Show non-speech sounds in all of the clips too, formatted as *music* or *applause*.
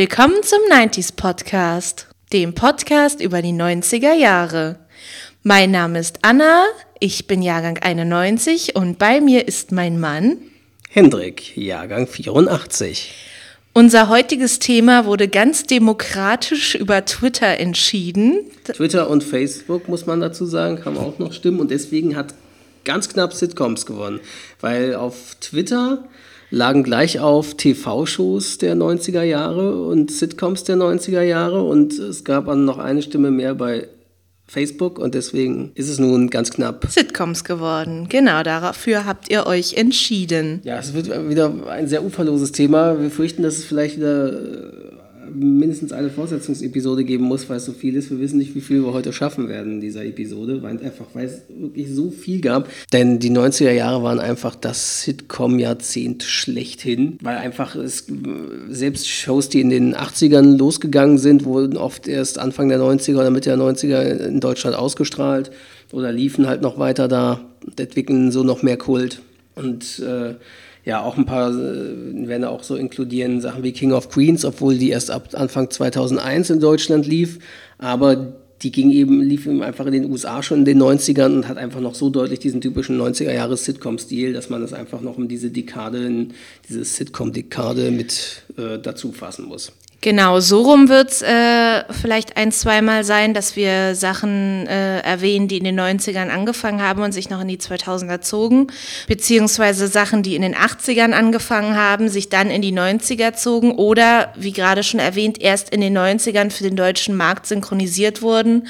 Willkommen zum 90s Podcast, dem Podcast über die 90er Jahre. Mein Name ist Anna, ich bin Jahrgang 91 und bei mir ist mein Mann Hendrik, Jahrgang 84. Unser heutiges Thema wurde ganz demokratisch über Twitter entschieden. Twitter und Facebook, muss man dazu sagen, kann auch noch stimmen. Und deswegen hat ganz knapp Sitcoms gewonnen. Weil auf Twitter lagen gleich auf TV-Shows der 90er Jahre und Sitcoms der 90er Jahre. Und es gab dann noch eine Stimme mehr bei Facebook und deswegen ist es nun ganz knapp Sitcoms geworden. Genau, dafür habt ihr euch entschieden. Ja, es wird wieder ein sehr uferloses Thema. Wir fürchten, dass es vielleicht wieder mindestens eine Fortsetzungsepisode geben muss, weil es so viel ist. Wir wissen nicht, wie viel wir heute schaffen werden in dieser Episode, weil einfach weil es wirklich so viel gab. Denn die 90er Jahre waren einfach das Sitcom-Jahrzehnt schlechthin, weil einfach es, selbst Shows, die in den 80ern losgegangen sind, wurden oft erst Anfang der 90er oder Mitte der 90er in Deutschland ausgestrahlt oder liefen halt noch weiter da und entwickeln so noch mehr Kult. Und äh, ja, auch ein paar äh, werden auch so inkludieren, Sachen wie King of Queens, obwohl die erst ab Anfang 2001 in Deutschland lief, aber die ging eben, lief eben einfach in den USA schon in den 90ern und hat einfach noch so deutlich diesen typischen 90er-Jahres-Sitcom-Stil, dass man das einfach noch in diese Dekade, diese Sitcom-Dekade mit äh, dazu fassen muss. Genau, so rum wird es äh, vielleicht ein, zweimal sein, dass wir Sachen äh, erwähnen, die in den 90ern angefangen haben und sich noch in die 2000er zogen, beziehungsweise Sachen, die in den 80ern angefangen haben, sich dann in die 90er zogen oder, wie gerade schon erwähnt, erst in den 90ern für den deutschen Markt synchronisiert wurden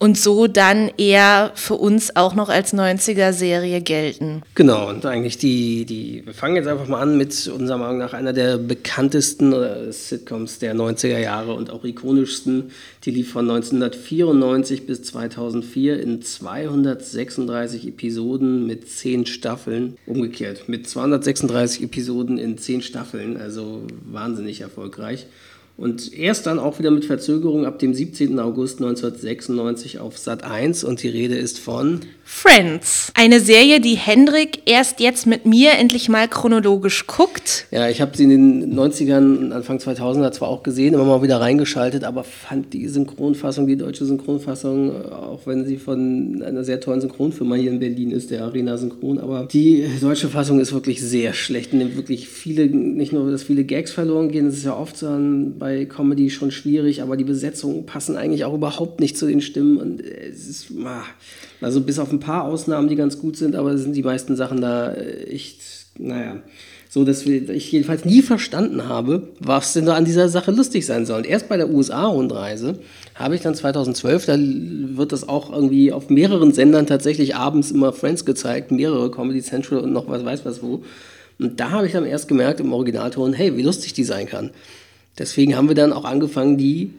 und so dann eher für uns auch noch als 90er-Serie gelten. Genau, und eigentlich die, die, wir fangen jetzt einfach mal an mit unserer Meinung nach einer der bekanntesten äh, Sitcoms der 90er Jahre und auch ikonischsten. Die lief von 1994 bis 2004 in 236 Episoden mit 10 Staffeln. Umgekehrt, mit 236 Episoden in 10 Staffeln, also wahnsinnig erfolgreich und erst dann auch wieder mit Verzögerung ab dem 17. August 1996 auf Sat 1 und die Rede ist von Friends. Eine Serie, die Hendrik erst jetzt mit mir endlich mal chronologisch guckt. Ja, ich habe sie in den 90ern, Anfang 2000er zwar auch gesehen, immer mal wieder reingeschaltet, aber fand die Synchronfassung, die deutsche Synchronfassung, auch wenn sie von einer sehr tollen Synchronfirma hier in Berlin ist, der Arena Synchron, aber die deutsche Fassung ist wirklich sehr schlecht. Nimmt wirklich viele, nicht nur, dass viele Gags verloren gehen, das ist ja oft so bei Comedy schon schwierig, aber die Besetzungen passen eigentlich auch überhaupt nicht zu den Stimmen und es ist, ah, also bis auf ein paar Ausnahmen, die ganz gut sind, aber sind die meisten Sachen da äh, echt, naja, so dass ich jedenfalls nie verstanden habe, was denn da an dieser Sache lustig sein soll. Und erst bei der USA-Rundreise habe ich dann 2012, da wird das auch irgendwie auf mehreren Sendern tatsächlich abends immer Friends gezeigt, mehrere Comedy Central und noch was weiß was wo. Und da habe ich dann erst gemerkt im Originalton, hey, wie lustig die sein kann. Deswegen haben wir dann auch angefangen, die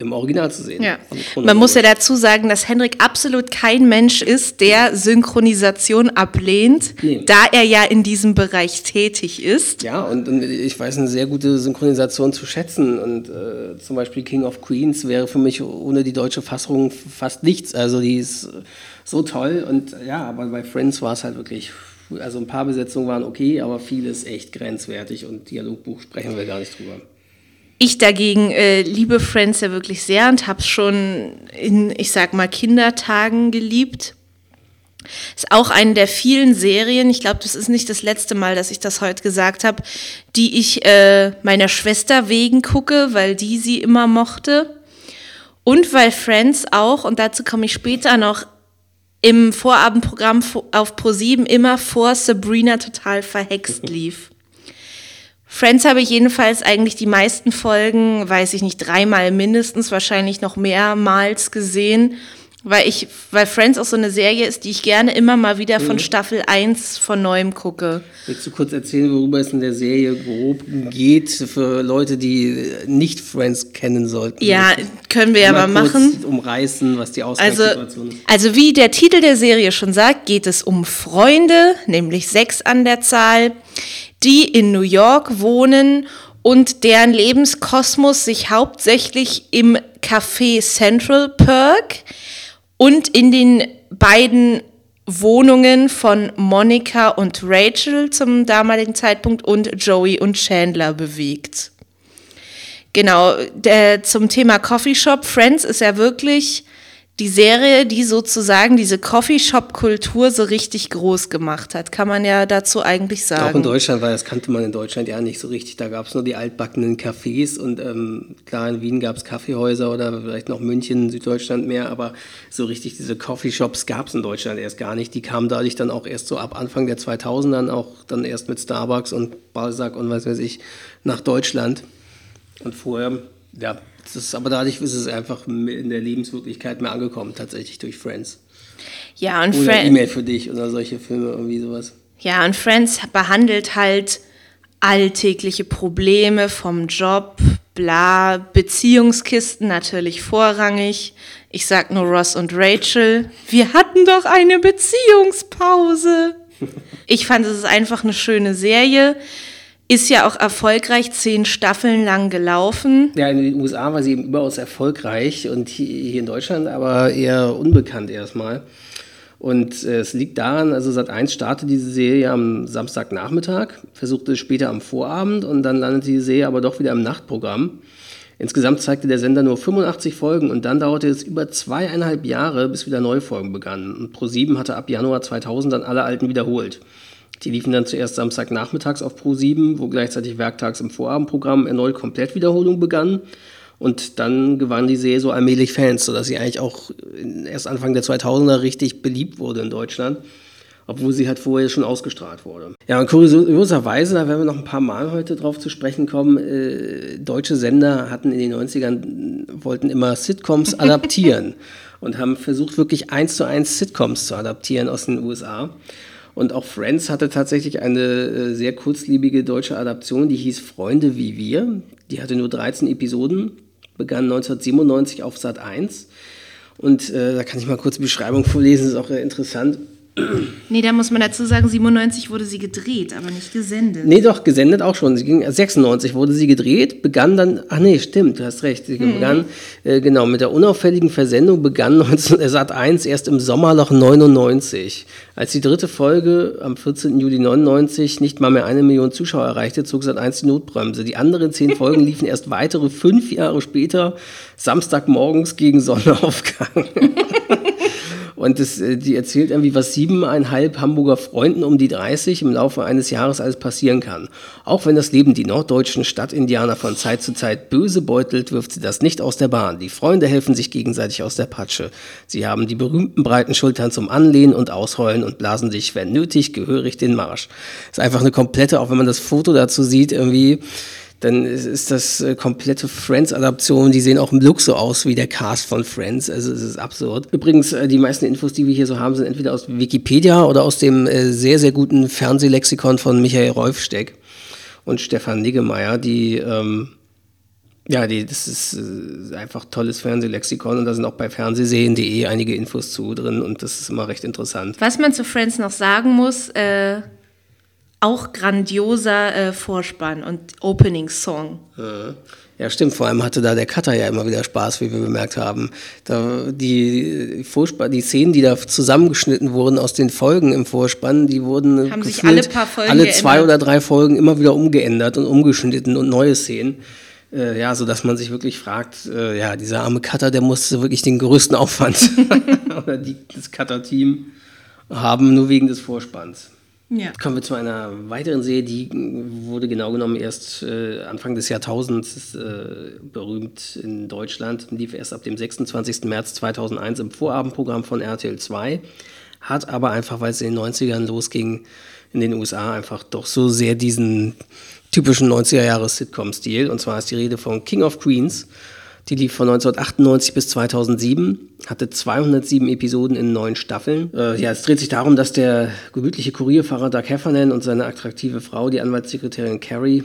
im Original zu sehen. Ja. Man muss ja dazu sagen, dass Henrik absolut kein Mensch ist, der Synchronisation ablehnt, nee. da er ja in diesem Bereich tätig ist. Ja, und, und ich weiß eine sehr gute Synchronisation zu schätzen. Und äh, zum Beispiel King of Queens wäre für mich ohne die deutsche Fassung fast nichts. Also die ist so toll. Und ja, aber bei Friends war es halt wirklich also ein paar Besetzungen waren okay, aber vieles echt grenzwertig und Dialogbuch sprechen wir gar nicht drüber. Ich dagegen äh, liebe Friends ja wirklich sehr und habe es schon in, ich sag mal, Kindertagen geliebt. Ist auch eine der vielen Serien, ich glaube, das ist nicht das letzte Mal, dass ich das heute gesagt habe, die ich äh, meiner Schwester wegen gucke, weil die sie immer mochte. Und weil Friends auch, und dazu komme ich später noch, im Vorabendprogramm auf Pro7 immer vor Sabrina total verhext *laughs* lief. Friends habe ich jedenfalls eigentlich die meisten Folgen, weiß ich nicht, dreimal mindestens, wahrscheinlich noch mehrmals gesehen, weil ich, weil Friends auch so eine Serie ist, die ich gerne immer mal wieder von mhm. Staffel 1 von neuem gucke. Willst du kurz erzählen, worüber es in der Serie grob geht, für Leute, die nicht Friends kennen sollten? Ja, können wir ja mal, machen. umreißen, was die Ausgangssituation also, ist. Also wie der Titel der Serie schon sagt, geht es um Freunde, nämlich sechs an der Zahl die in New York wohnen und deren Lebenskosmos sich hauptsächlich im Café Central Perk und in den beiden Wohnungen von Monica und Rachel zum damaligen Zeitpunkt und Joey und Chandler bewegt. Genau, der, zum Thema Coffeeshop. Friends ist ja wirklich die Serie, die sozusagen diese Coffeeshop-Kultur so richtig groß gemacht hat, kann man ja dazu eigentlich sagen. Auch in Deutschland, weil das kannte man in Deutschland ja nicht so richtig. Da gab es nur die altbackenen Cafés und ähm, klar, in Wien gab es Kaffeehäuser oder vielleicht noch München, Süddeutschland mehr, aber so richtig diese Coffeeshops gab es in Deutschland erst gar nicht. Die kamen dadurch dann auch erst so ab Anfang der 2000ern, auch dann erst mit Starbucks und Balzac und was weiß ich, nach Deutschland. Und vorher, ja, das ist, aber dadurch ist es einfach in der Lebenswirklichkeit mehr angekommen, tatsächlich durch Friends. Ja, und Oder E-Mail für dich oder solche Filme, irgendwie sowas. Ja, und Friends behandelt halt alltägliche Probleme vom Job, bla, Beziehungskisten natürlich vorrangig. Ich sag nur Ross und Rachel. Wir hatten doch eine Beziehungspause. *laughs* Ich fand es ist einfach eine schöne Serie. Ist ja auch erfolgreich zehn Staffeln lang gelaufen. Ja, in den USA war sie eben überaus erfolgreich und hier in Deutschland aber eher unbekannt erstmal. Und äh, es liegt daran, also Sat 1 startete diese Serie am Samstagnachmittag, versuchte es später am Vorabend und dann landete die Serie aber doch wieder im Nachtprogramm. Insgesamt zeigte der Sender nur 85 Folgen und dann dauerte es über zweieinhalb Jahre, bis wieder neue Folgen begannen. Und Pro7 hatte ab Januar 2000 dann alle alten wiederholt. Die liefen dann zuerst Samstagnachmittags auf Pro7, wo gleichzeitig werktags im Vorabendprogramm erneut Komplettwiederholung begann. Und dann gewann die Serie so allmählich Fans, sodass sie eigentlich auch erst Anfang der 2000er richtig beliebt wurde in Deutschland, obwohl sie halt vorher schon ausgestrahlt wurde. Ja, und kurioserweise, da werden wir noch ein paar Mal heute drauf zu sprechen kommen, äh, deutsche Sender hatten in den 90ern, wollten immer Sitcoms *laughs* adaptieren und haben versucht, wirklich eins zu eins Sitcoms zu adaptieren aus den USA. Und auch Friends hatte tatsächlich eine äh, sehr kurzlebige deutsche Adaption, die hieß Freunde wie wir. Die hatte nur 13 Episoden, begann 1997 auf Sat 1. Und äh, da kann ich mal kurz die Beschreibung vorlesen, ist auch äh, interessant. Nee, da muss man dazu sagen, 97 wurde sie gedreht, aber nicht gesendet. Nee, doch, gesendet auch schon. Sie ging, 96 wurde sie gedreht, begann dann, ach nee, stimmt, du hast recht, sie mhm. begann, äh, genau, mit der unauffälligen Versendung begann 19, *laughs* Sat 1 erst im Sommerloch 99. Als die dritte Folge am 14. Juli 99 nicht mal mehr eine Million Zuschauer erreichte, zog Sat 1 die Notbremse. Die anderen zehn Folgen liefen erst weitere fünf Jahre später, Samstagmorgens gegen Sonnenaufgang. *laughs* *laughs* Und das, äh, die erzählt irgendwie, was siebeneinhalb Hamburger Freunden um die 30 im Laufe eines Jahres alles passieren kann. Auch wenn das Leben die norddeutschen Stadtindianer von Zeit zu Zeit böse beutelt, wirft sie das nicht aus der Bahn. Die Freunde helfen sich gegenseitig aus der Patsche. Sie haben die berühmten breiten Schultern zum Anlehnen und Ausheulen und blasen sich, wenn nötig, gehörig den Marsch. Ist einfach eine komplette, auch wenn man das Foto dazu sieht, irgendwie dann ist das äh, komplette Friends-Adaption. Die sehen auch im Look so aus wie der Cast von Friends. Also es ist absurd. Übrigens, äh, die meisten Infos, die wir hier so haben, sind entweder aus Wikipedia oder aus dem äh, sehr, sehr guten Fernsehlexikon von Michael Rolfsteck und Stefan Niggemeier, die ähm, ja, die, das ist einfach tolles Fernsehlexikon und da sind auch bei fernsehsehen.de einige Infos zu drin und das ist immer recht interessant. Was man zu Friends noch sagen muss, äh, auch grandioser äh, Vorspann und Opening Song. Ja, stimmt. Vor allem hatte da der Cutter ja immer wieder Spaß, wie wir bemerkt haben. Da die, Vorspann, die Szenen, die da zusammengeschnitten wurden aus den Folgen im Vorspann, die wurden haben sich alle, paar Folgen alle zwei geändert. oder drei Folgen immer wieder umgeändert und umgeschnitten und neue Szenen. Äh, ja, so dass man sich wirklich fragt, äh, ja, dieser arme Cutter, der musste wirklich den größten Aufwand *laughs* oder die, das Cutter-Team haben, nur wegen des Vorspanns. Ja. Kommen wir zu einer weiteren Serie, die wurde genau genommen erst äh, Anfang des Jahrtausends äh, berühmt in Deutschland, lief erst ab dem 26. März 2001 im Vorabendprogramm von RTL 2, hat aber einfach, weil es in den 90ern losging, in den USA einfach doch so sehr diesen typischen 90er-Jahres-Sitcom-Stil. Und zwar ist die Rede von King of Queens. Die lief von 1998 bis 2007, hatte 207 Episoden in neun Staffeln. Äh, ja, es dreht sich darum, dass der gemütliche Kurierfahrer Doug Heffernan und seine attraktive Frau, die Anwaltssekretärin Carrie,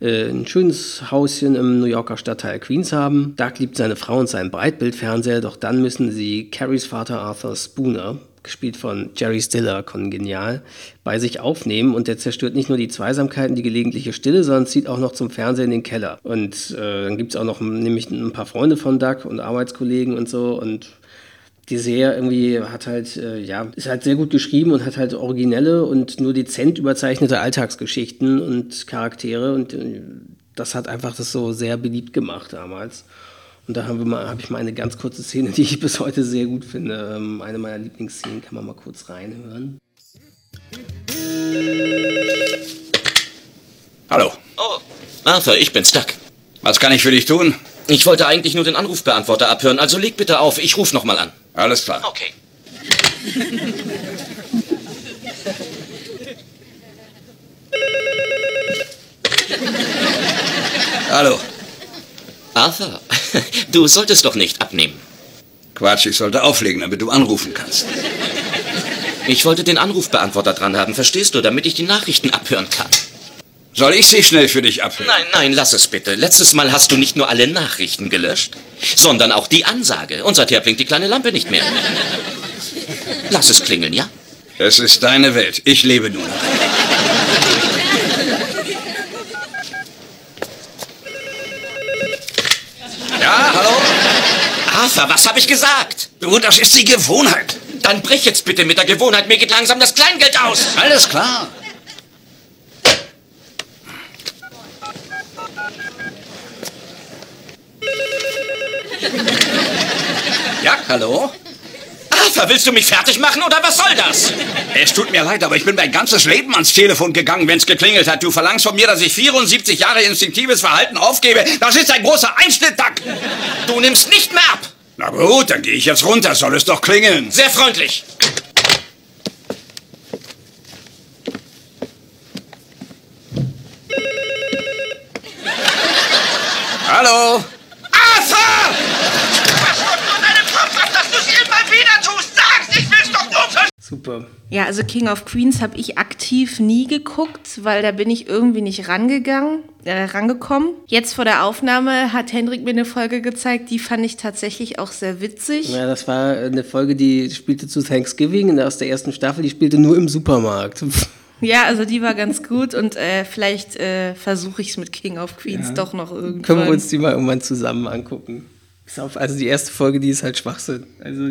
äh, ein schönes Hauschen im New Yorker Stadtteil Queens haben. Doug liebt seine Frau und seinen Breitbildfernseher, doch dann müssen sie Carries Vater Arthur Spooner, gespielt von Jerry Stiller, kongenial, bei sich aufnehmen und der zerstört nicht nur die Zweisamkeiten, die gelegentliche Stille, sondern zieht auch noch zum Fernsehen in den Keller. Und äh, dann gibt es auch noch nämlich ein paar Freunde von Doug und Arbeitskollegen und so und die Serie irgendwie hat halt, äh, ja, ist halt sehr gut geschrieben und hat halt originelle und nur dezent überzeichnete Alltagsgeschichten und Charaktere und äh, das hat einfach das so sehr beliebt gemacht damals. Und da habe hab ich mal eine ganz kurze Szene, *laughs* die ich bis heute sehr gut finde. Ähm, eine meiner Lieblingsszenen kann man mal kurz reinhören. Hallo. Oh, Arthur, ich bin Stuck. Was kann ich für dich tun? Ich wollte eigentlich nur den Anrufbeantworter abhören, also leg bitte auf, ich ruf nochmal an. Alles klar. Okay. Hallo. Arthur, *laughs* du solltest doch nicht abnehmen. Quatsch, ich sollte auflegen, damit du anrufen kannst. Ich wollte den Anrufbeantworter dran haben, verstehst du, damit ich die Nachrichten abhören kann. Soll ich sie schnell für dich abhören? Nein, nein, lass es bitte. Letztes Mal hast du nicht nur alle Nachrichten gelöscht, sondern auch die Ansage. Und seither blinkt die kleine Lampe nicht mehr. Lass es klingeln, ja? Es ist deine Welt. Ich lebe nur noch. Ja, hallo? Arthur, was habe ich gesagt? Du, das ist die Gewohnheit. Dann brich jetzt bitte mit der Gewohnheit. Mir geht langsam das Kleingeld aus. Alles klar. Ja, hallo? Arthur, willst du mich fertig machen oder was soll das? Es tut mir leid, aber ich bin mein ganzes Leben ans Telefon gegangen, wenn es geklingelt hat. Du verlangst von mir, dass ich 74 Jahre instinktives Verhalten aufgebe. Das ist ein großer Einschnitt, Duck. Du nimmst nicht mehr ab. Na gut, dann gehe ich jetzt runter. Soll es doch klingeln. Sehr freundlich. Hallo? Super. Ja, also King of Queens habe ich aktiv nie geguckt, weil da bin ich irgendwie nicht rangegangen, äh, rangekommen. Jetzt vor der Aufnahme hat Hendrik mir eine Folge gezeigt, die fand ich tatsächlich auch sehr witzig. Ja, das war eine Folge, die spielte zu Thanksgiving aus der ersten Staffel. Die spielte nur im Supermarkt. *laughs* Ja, also die war ganz gut und äh, vielleicht äh, versuche ich es mit King of Queens ja. doch noch irgendwann. Können wir uns die mal irgendwann zusammen angucken. Also die erste Folge, die ist halt Schwachsinn. Also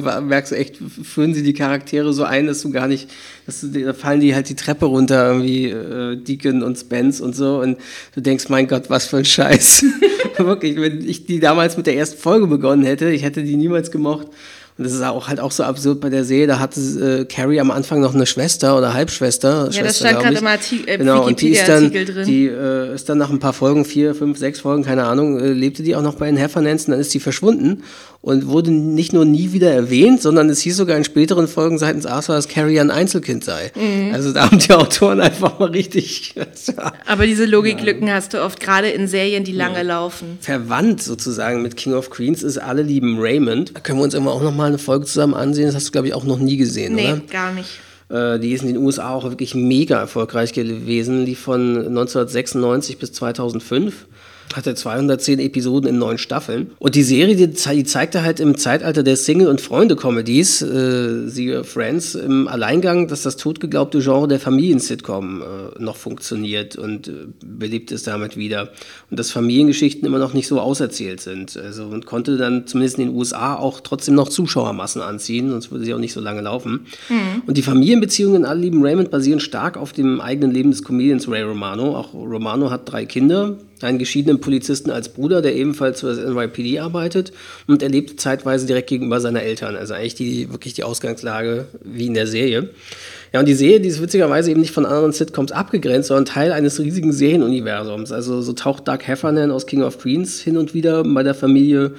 da merkst du echt, führen sie die Charaktere so ein, dass du gar nicht, dass du, da fallen die halt die Treppe runter, irgendwie äh, Deacon und Spence und so und du denkst, mein Gott, was für ein Scheiß. *laughs* Wirklich, wenn ich die damals mit der ersten Folge begonnen hätte, ich hätte die niemals gemocht. Und das ist auch halt auch so absurd bei der Serie. Da hatte äh, Carrie am Anfang noch eine Schwester oder Halbschwester. Ja, Schwester, das stand gerade Artikel, äh, genau, und die ist dann, drin. die äh, ist dann nach ein paar Folgen, vier, fünf, sechs Folgen, keine Ahnung, äh, lebte die auch noch bei den Heffernans. Dann ist die verschwunden und wurde nicht nur nie wieder erwähnt, sondern es hieß sogar in späteren Folgen seitens Arthur, dass Carrie ein Einzelkind sei. Mhm. Also da haben die Autoren einfach mal richtig. *laughs* Aber diese Logiklücken ja. hast du oft gerade in Serien, die lange ja. laufen. Verwandt sozusagen mit King of Queens ist Alle lieben Raymond. Da können wir uns immer auch noch mal eine Folge zusammen ansehen. Das hast du, glaube ich, auch noch nie gesehen, nee, oder? Gar nicht. Äh, die ist in den USA auch wirklich mega erfolgreich gewesen. Die von 1996 bis 2005 hatte 210 Episoden in neun Staffeln. Und die Serie, die, die zeigte halt im Zeitalter der Single- und Freunde-Comedies, äh, siehe Friends, im Alleingang, dass das totgeglaubte Genre der Familien-Sitcom äh, noch funktioniert und äh, beliebt ist damit wieder. Und dass Familiengeschichten immer noch nicht so auserzählt sind. Also und konnte dann zumindest in den USA auch trotzdem noch Zuschauermassen anziehen, sonst würde sie auch nicht so lange laufen. Mhm. Und die Familienbeziehungen in Alle lieben Raymond basieren stark auf dem eigenen Leben des Comedians Ray Romano. Auch Romano hat drei Kinder, einen geschiedenen Polizisten als Bruder, der ebenfalls für das NYPD arbeitet und er lebt zeitweise direkt gegenüber seiner Eltern. Also eigentlich die, wirklich die Ausgangslage wie in der Serie. Ja, und die Serie, die ist witzigerweise eben nicht von anderen Sitcoms abgegrenzt, sondern Teil eines riesigen Serienuniversums. Also so taucht Doug Heffernan aus King of Queens hin und wieder bei der Familie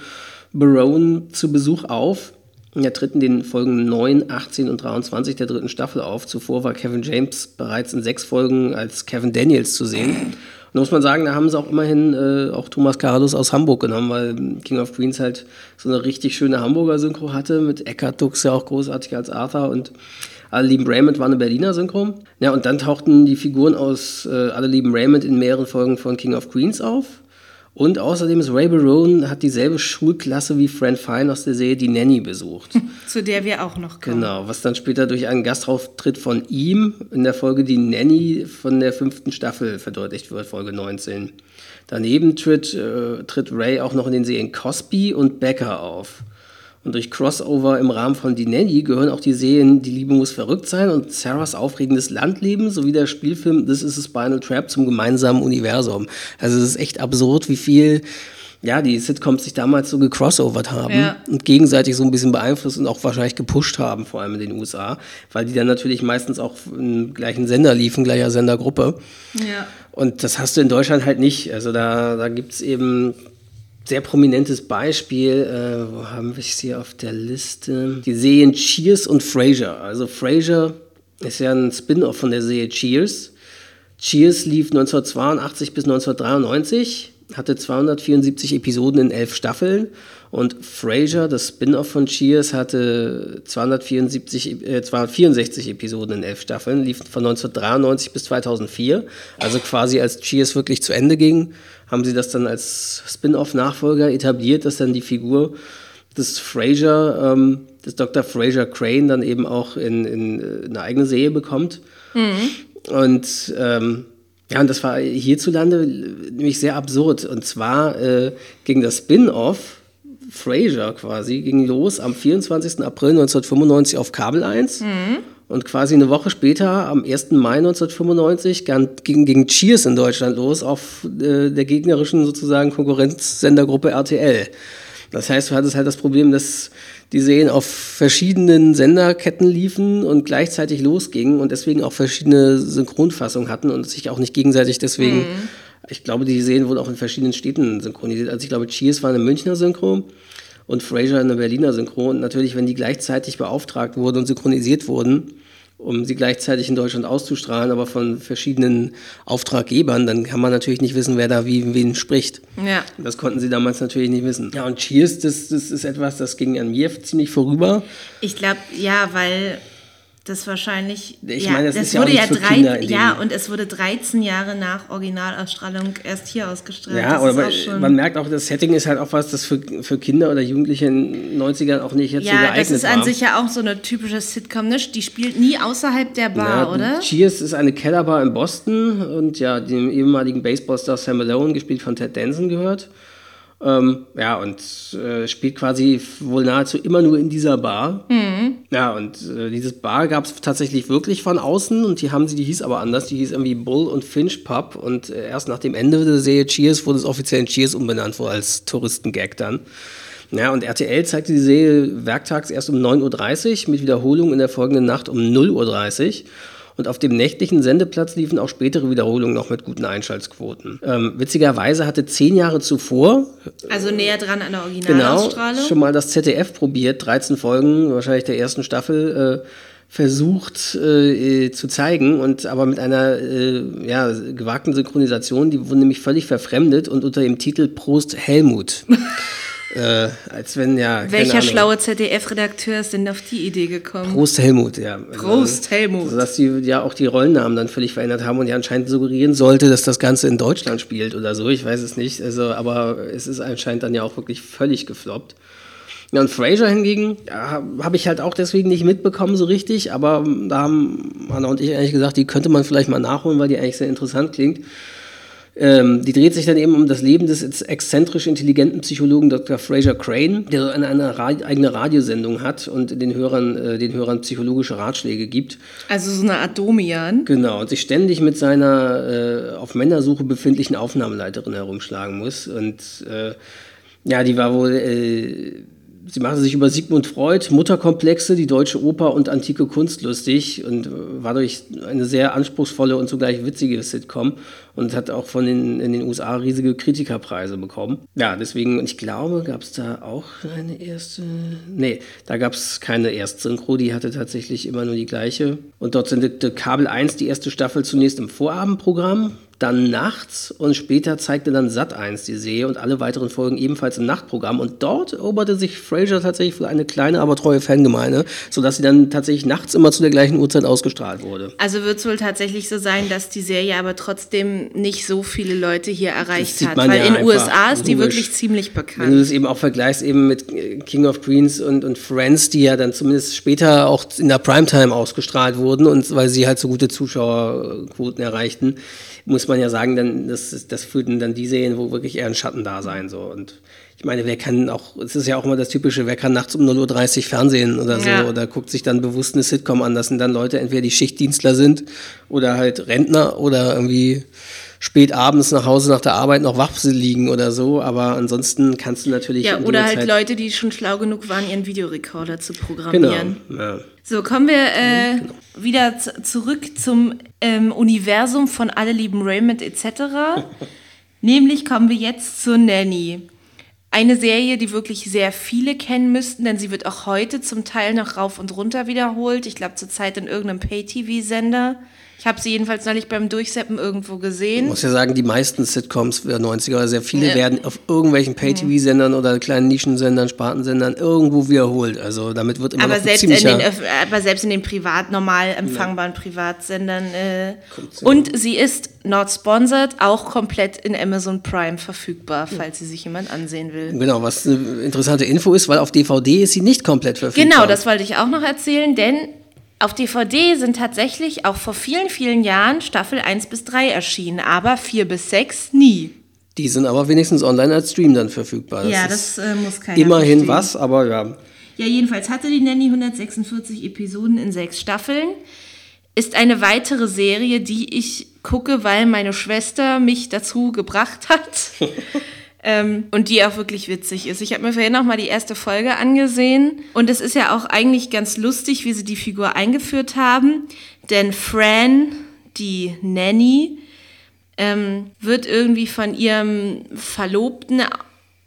Barone zu Besuch auf. Er tritt in den Folgen 9, 18 und 23 der dritten Staffel auf. Zuvor war Kevin James bereits in sechs Folgen als Kevin Daniels zu sehen. Da muss man sagen, da haben sie auch immerhin äh, auch Thomas Carlos aus Hamburg genommen, weil King of Queens halt so eine richtig schöne Hamburger Synchro hatte, mit Eckhard Dux ja auch großartig als Arthur und Alle lieben Raymond war eine Berliner Synchro. Ja, und dann tauchten die Figuren aus äh, Alle lieben Raymond in mehreren Folgen von King of Queens auf. Und außerdem ist Ray Barone hat dieselbe Schulklasse wie Fran Fine aus der Serie Die Nanny besucht. *laughs* Zu der wir auch noch kommen. Genau, was dann später durch einen Gastauftritt von ihm in der Folge Die Nanny von der fünften Staffel verdeutlicht wird, Folge 19. Daneben tritt, äh, tritt Ray auch noch in den Serien Cosby und Becker auf. Und durch Crossover im Rahmen von Die Nanny gehören auch die Serien Die Liebe muss verrückt sein und Sarahs aufregendes Landleben sowie der Spielfilm This is a Spinal Trap zum gemeinsamen Universum. Also es ist echt absurd, wie viel ja, die Sitcoms sich damals so gecrossovert haben Ja. und gegenseitig so ein bisschen beeinflusst und auch wahrscheinlich gepusht haben, vor allem in den USA, weil die dann natürlich meistens auch im gleichen Sender liefen, gleicher Sendergruppe. Ja. Und das hast du in Deutschland halt nicht. Also da, da gibt es eben sehr prominentes Beispiel, äh, wo haben wir es hier auf der Liste? Die Serien Cheers und Frasier. Also Frasier ist ja ein Spin-off von der Serie Cheers. Cheers lief 1982 bis 1993, hatte 274 Episoden in elf Staffeln und Frasier, das Spin-off von Cheers, hatte 274, äh, 264 Episoden in elf Staffeln, lief von 1993 bis 2004. Also quasi als Cheers wirklich zu Ende ging, haben sie das dann als Spin-off-Nachfolger etabliert, dass dann die Figur des Frasier, ähm, des Dr. Frasier Crane dann eben auch in, in äh, eine eigene Serie bekommt. Und ähm, ja, und das war hierzulande nämlich sehr absurd. Und zwar äh, ging das Spin-off Frasier quasi, ging los am 24. April 1995 auf Kabel 1. Und quasi eine Woche später, am 1. Mai 1995, gan- ging, ging Cheers in Deutschland los auf äh, der gegnerischen sozusagen Konkurrenzsendergruppe RTL. Das heißt, du hattest halt das Problem, dass die Serien auf verschiedenen Senderketten liefen und gleichzeitig losgingen und deswegen auch verschiedene Synchronfassungen hatten und sich auch nicht gegenseitig deswegen. Ich glaube, die Serien wurden auch in verschiedenen Städten synchronisiert. Also ich glaube, Cheers war eine Münchner Synchro und Frasier eine Berliner Synchro. Und natürlich, wenn die gleichzeitig beauftragt wurden und synchronisiert wurden, um sie gleichzeitig in Deutschland auszustrahlen, aber von verschiedenen Auftraggebern, dann kann man natürlich nicht wissen, wer da wie wen spricht. Ja. Das konnten sie damals natürlich nicht wissen. Ja, und Cheers, das, das ist etwas, das ging an mir ziemlich vorüber. Ich glaube, ja, weil das wahrscheinlich. Ich ja, meine, das ist ja wurde nicht ja drei, Kinder Ja, und es wurde 13 Jahre nach Originalausstrahlung erst hier ausgestrahlt. Ja, das aber schon, man merkt auch, das Setting ist halt auch was, das für, für Kinder oder Jugendliche in den 90ern auch nicht jetzt so ja, geeignet das ist an war. sich ja auch so eine typische Sitcom, ne? Die spielt nie außerhalb der Bar, Ja, oder? Cheers ist eine Kellerbar in Boston und ja, dem ehemaligen Baseballstar Sam Malone, gespielt von Ted Danson, gehört. Ähm, ja, und äh, spielt quasi wohl nahezu immer nur in dieser Bar. Ja, und äh, dieses Bar gab es tatsächlich wirklich von außen und die haben sie, die hieß aber anders, die hieß irgendwie Bull und Finch Pub und äh, erst nach dem Ende der Serie Cheers wurde es offiziell in Cheers umbenannt, wohl als Touristengag dann. Ja, und RTL zeigte die Serie werktags erst um 9.30 Uhr mit Wiederholung in der folgenden Nacht um 0.30 Uhr. Und auf dem nächtlichen Sendeplatz liefen auch spätere Wiederholungen noch mit guten Einschaltquoten. Ähm, witzigerweise hatte zehn Jahre zuvor Also näher dran an der genau Originalausstrahlung. schon mal das ZDF probiert, 13 Folgen, wahrscheinlich der ersten Staffel, äh, versucht äh, äh, zu zeigen und aber mit einer äh, ja, gewagten Synchronisation, die wurden nämlich völlig verfremdet und unter dem Titel Prost Helmut. *laughs* äh, als wenn ja. Welcher schlaue ZDF-Redakteur ist denn auf die Idee gekommen? Prost Helmut, ja. Also, Prost Helmut. Sodass die ja auch die Rollennamen dann völlig verändert haben und ja anscheinend suggerieren sollte, dass das Ganze in Deutschland spielt oder so. Ich weiß es nicht. Also, aber es ist anscheinend dann ja auch wirklich völlig gefloppt. Ja, und Fraser hingegen ja, habe hab ich halt auch deswegen nicht mitbekommen so richtig, aber da haben Anna und ich eigentlich gesagt, die könnte man vielleicht mal nachholen, weil die eigentlich sehr interessant klingt. Ähm, die dreht sich dann eben um das Leben des ex- exzentrisch intelligenten Psychologen Dr. Fraser Crane, der so eine, eine Ra eigene Radiosendung hat und den Hörern, äh, den Hörern psychologische Ratschläge gibt. Also so eine Art Domian. Genau, und sich ständig mit seiner äh, auf Männersuche befindlichen Aufnahmeleiterin herumschlagen muss. Und äh, ja, die war wohl, äh, sie machte sich über Sigmund Freud, Mutterkomplexe, die deutsche Oper und antike Kunst lustig und äh, war durch eine sehr anspruchsvolle und zugleich witzige Sitcom und hat auch von den, in den USA riesige Kritikerpreise bekommen. Ja, deswegen, ich glaube, gab es da auch eine erste, nee, da gab es keine Erstsynchro, die hatte tatsächlich immer nur die gleiche. Und dort sendete Kabel 1 die erste Staffel zunächst im Vorabendprogramm, dann nachts und später zeigte dann Sat 1 die Serie und alle weiteren Folgen ebenfalls im Nachtprogramm. Und dort eroberte sich Frasier tatsächlich für eine kleine, aber treue Fangemeinde, sodass sie dann tatsächlich nachts immer zu der gleichen Uhrzeit ausgestrahlt wurde. Also wird es wohl tatsächlich so sein, dass die Serie aber trotzdem nicht so viele Leute hier erreicht hat. Weil ja in einfach USA ist die wirklich ziemlich Wenn du bekannt. das eben auch vergleichst eben mit äh, King of Queens und, und Friends, die ja dann zumindest später auch in der Primetime ausgestrahlt wurden und weil sie halt so gute Zuschauerquoten erreichten, muss man ja sagen, dann, das, das fühlten dann die Serien, wo wirklich eher ein Schattendasein so. Und ich meine, wer kann auch, es ist ja auch immer das Typische, wer kann nachts um 0.30 Uhr Fernsehen oder so Ja. oder guckt sich dann bewusst eine Sitcom an. Das sind dann Leute, entweder die Schichtdienstler sind oder halt Rentner oder irgendwie spät abends nach Hause nach der Arbeit noch wach liegen oder so. Aber ansonsten kannst du natürlich. Ja, oder halt Zeit- Leute, die schon schlau genug waren, ihren Videorekorder zu Genau. programmieren. Ja. So, kommen wir äh, wieder z- zurück zum ähm, Universum von Alle lieben Raymond etc. *laughs* Nämlich kommen wir jetzt zur Nanny. Eine Serie, die wirklich sehr viele kennen müssten, denn sie wird auch heute zum Teil noch rauf und runter wiederholt. Ich glaube zurzeit in irgendeinem Pay-TV-Sender. Ich habe sie jedenfalls neulich beim Durchseppen irgendwo Ich gesehen. muss ja sagen, die meisten Sitcoms der 90er oder sehr viele werden auf irgendwelchen Pay-TV-Sendern oder kleinen Nischensendern, Spartensendern irgendwo wiederholt. Also damit wird immer Aber noch selbst, in den, aber selbst in den privat, normal empfangbaren Privatsendern. Äh, und sie ist not sponsored, auch komplett in Amazon Prime verfügbar, falls sie sich jemand ansehen will. Genau, was eine interessante Info ist, weil auf DVD ist sie nicht komplett verfügbar. Genau, das wollte ich auch noch erzählen, denn auf DVD sind tatsächlich auch vor vielen, vielen Jahren Staffel 1 bis 3 erschienen, aber 4 bis 6 nie. Die sind aber wenigstens online als Stream dann verfügbar. ja, ist das äh, muss keiner immerhin verstehen. was, aber ja. Ja, jedenfalls hatte die Nanny 146 Episoden in sechs Staffeln. Ist eine weitere Serie, die ich gucke, weil meine Schwester mich dazu gebracht hat. *laughs* ähm, und die auch wirklich witzig ist. Ich habe mir vorhin noch mal die erste Folge angesehen. Und es ist ja auch eigentlich ganz lustig, wie sie die Figur eingeführt haben. Denn Fran, die Nanny, ähm, wird irgendwie von ihrem Verlobten,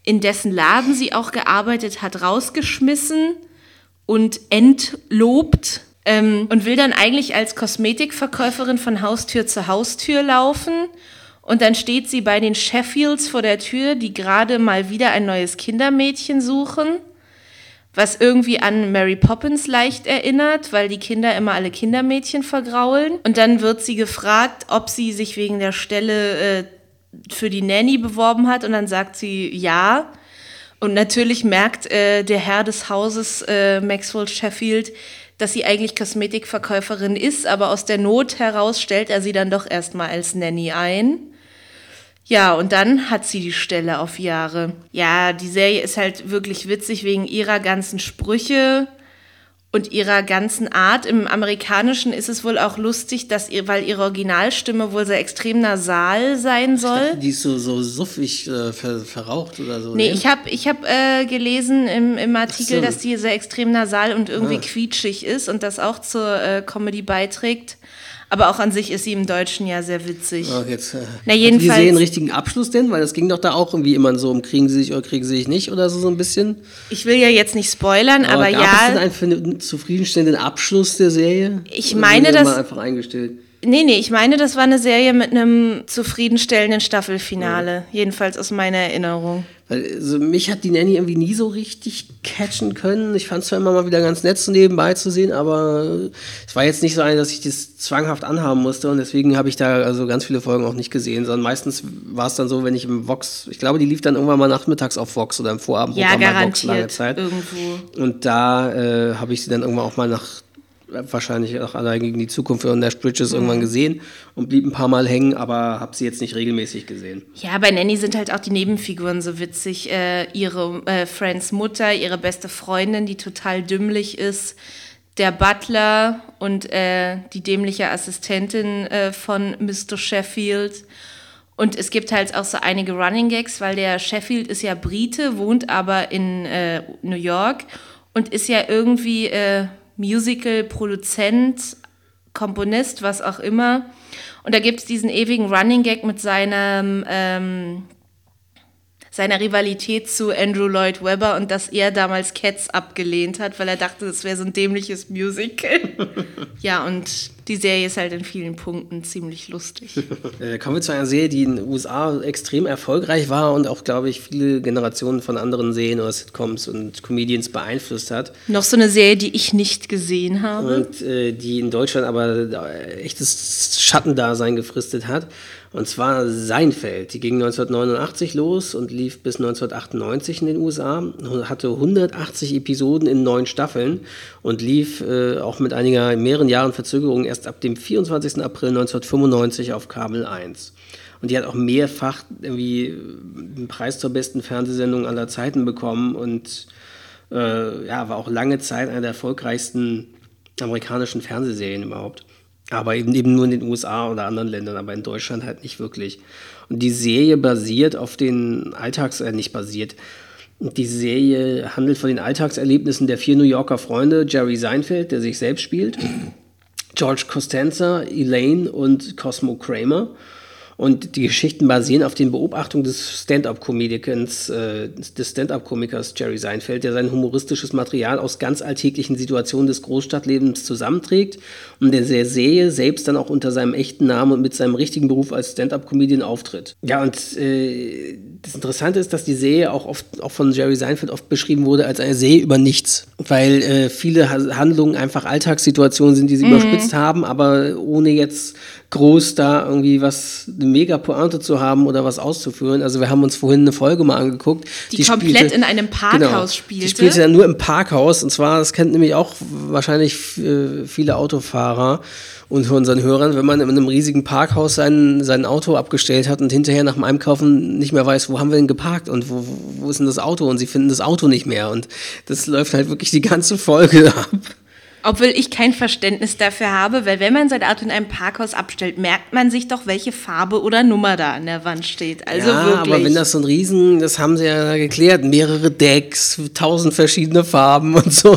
in dessen Laden sie auch gearbeitet hat, rausgeschmissen und entlobt ähm, und will dann eigentlich als Kosmetikverkäuferin von Haustür zu Haustür laufen. Und dann steht sie bei den Sheffields vor der Tür, die gerade mal wieder ein neues Kindermädchen suchen, was irgendwie an Mary Poppins leicht erinnert, weil die Kinder immer alle Kindermädchen vergraulen. Und dann wird sie gefragt, ob sie sich wegen der Stelle äh, für die Nanny beworben hat. Und dann sagt sie ja. Und natürlich merkt äh, der Herr des Hauses, äh, Maxwell Sheffield, dass sie eigentlich Kosmetikverkäuferin ist, aber aus der Not heraus stellt er sie dann doch erstmal als Nanny ein. Ja, und dann hat sie die Stelle auf Jahre. Ja, die Serie ist halt wirklich witzig wegen ihrer ganzen Sprüche und ihrer ganzen Art. Im Amerikanischen ist es wohl auch lustig, dass ihr, weil ihre Originalstimme wohl sehr extrem nasal sein soll. Die ist so, so suffig äh, ver, verraucht oder so. Nee, ne? ich habe ich hab, äh, gelesen im, im Artikel, so. dass die sehr extrem nasal und irgendwie Ah. quietschig ist und das auch zur äh, Comedy beiträgt. Aber auch an sich ist sie im Deutschen ja sehr witzig. Ach, jetzt, äh, Na, Hat die jedenfalls- Serie einen richtigen Abschluss denn? Weil das ging doch da auch irgendwie immer so um kriegen sie sich oder kriegen sie sich nicht oder so, so ein bisschen. Ich will ja jetzt nicht spoilern, aber, gab es denn ja. einen, zufriedenstellenden Abschluss der Serie? Ich meine, dass- mal einfach eingestellt. Nee, nee, ich meine, das war eine Serie mit einem zufriedenstellenden Staffelfinale. Jedenfalls aus meiner Erinnerung. Weil also mich hat die Nanny irgendwie nie so richtig catchen können. Ich fand es zwar immer mal wieder ganz nett, so nebenbei zu sehen, aber es war jetzt nicht so eine, dass ich das zwanghaft anhaben musste und deswegen habe ich da also ganz viele Folgen auch nicht gesehen, sondern meistens war es dann so, wenn ich im Vox, ich glaube, die lief dann irgendwann mal nachmittags auf Vox oder im Vorabendprogramm Ja, bei Vox lange garantiert. Zeit. Irgendwo. Und da äh, habe ich sie dann irgendwann auch mal nach wahrscheinlich nach Allein gegen die Zukunft von Nash Bridges Mhm. irgendwann gesehen und blieb ein paar Mal hängen, aber habe sie jetzt nicht regelmäßig gesehen. Ja, bei Nanny sind halt auch die Nebenfiguren so witzig. Äh, ihre äh, Friends Mutter, ihre beste Freundin, die total dümmlich ist, der Butler und äh, die dämliche Assistentin äh, von Mr. Sheffield. Und es gibt halt auch so einige Running Gags, weil der Sheffield ist ja Brite, wohnt aber in äh, New York und ist ja irgendwie äh, Musical-Produzent, Komponist, was auch immer. Und da gibt es diesen ewigen Running Gag mit seinem, ähm, seiner Rivalität zu Andrew Lloyd Webber und dass er damals Cats abgelehnt hat, weil er dachte, das wäre so ein dämliches Musical. *laughs* ja, und die Serie ist halt in vielen Punkten ziemlich lustig. *laughs* Äh, kommen wir zu einer Serie, die in den USA extrem erfolgreich war und auch, glaube ich, viele Generationen von anderen Serien oder Sitcoms und Comedians beeinflusst hat. Noch so eine Serie, die ich nicht gesehen habe. Und äh, die in Deutschland aber äh, echtes Schattendasein gefristet hat. Und zwar Seinfeld. Die ging 1989 los und lief bis 1998 in den USA. Hatte 180 Episoden in neun Staffeln und lief äh, auch mit einiger mehreren Jahren Verzögerung erst ab dem 24. April 1995 auf Kabel 1. Und die hat auch mehrfach irgendwie den Preis zur besten Fernsehsendung aller Zeiten bekommen und äh, ja, war auch lange Zeit eine der erfolgreichsten amerikanischen Fernsehserien überhaupt. Aber eben, eben nur in den USA oder anderen Ländern, aber in Deutschland halt nicht wirklich. Und die Serie basiert auf den Alltags, äh, nicht basiert. Die Serie handelt von den Alltagserlebnissen der vier New Yorker Freunde, Jerry Seinfeld, der sich selbst spielt, *clears throat* George Costanza, Elaine und Cosmo Kramer. Und die Geschichten basieren auf den Beobachtungen des Stand-up-Comedians, äh, des Stand-up-Komikers Jerry Seinfeld, der sein humoristisches Material aus ganz alltäglichen Situationen des Großstadtlebens zusammenträgt und der der Serie selbst dann auch unter seinem echten Namen und mit seinem richtigen Beruf als Stand-up-Comedian auftritt. Ja, und äh, das Interessante ist, dass die Serie auch oft auch von Jerry Seinfeld oft beschrieben wurde als eine Serie über nichts, weil äh, viele Handlungen einfach Alltagssituationen sind, die sie mhm. überspitzt haben, aber ohne jetzt groß da irgendwie was, eine mega Pointe zu haben oder was auszuführen. Also wir haben uns vorhin eine Folge mal angeguckt. Die, die komplett spielte, in einem Parkhaus genau, spielte. Die spielte ja nur im Parkhaus und zwar, das kennt nämlich auch wahrscheinlich äh, viele Autofahrer und unseren Hörern, wenn man in einem riesigen Parkhaus sein, sein Auto abgestellt hat und hinterher nach dem Einkaufen nicht mehr weiß, wo haben wir denn geparkt und wo, wo ist denn das Auto und sie finden das Auto nicht mehr und das läuft halt wirklich die ganze Folge *laughs* ab. Obwohl ich kein Verständnis dafür habe, weil wenn man sein Auto in einem Parkhaus abstellt, merkt man sich doch, welche Farbe oder Nummer da an der Wand steht. Also ja, wirklich. aber wenn das so ein Riesen, das haben sie ja geklärt, mehrere Decks, tausend verschiedene Farben und *laughs* so.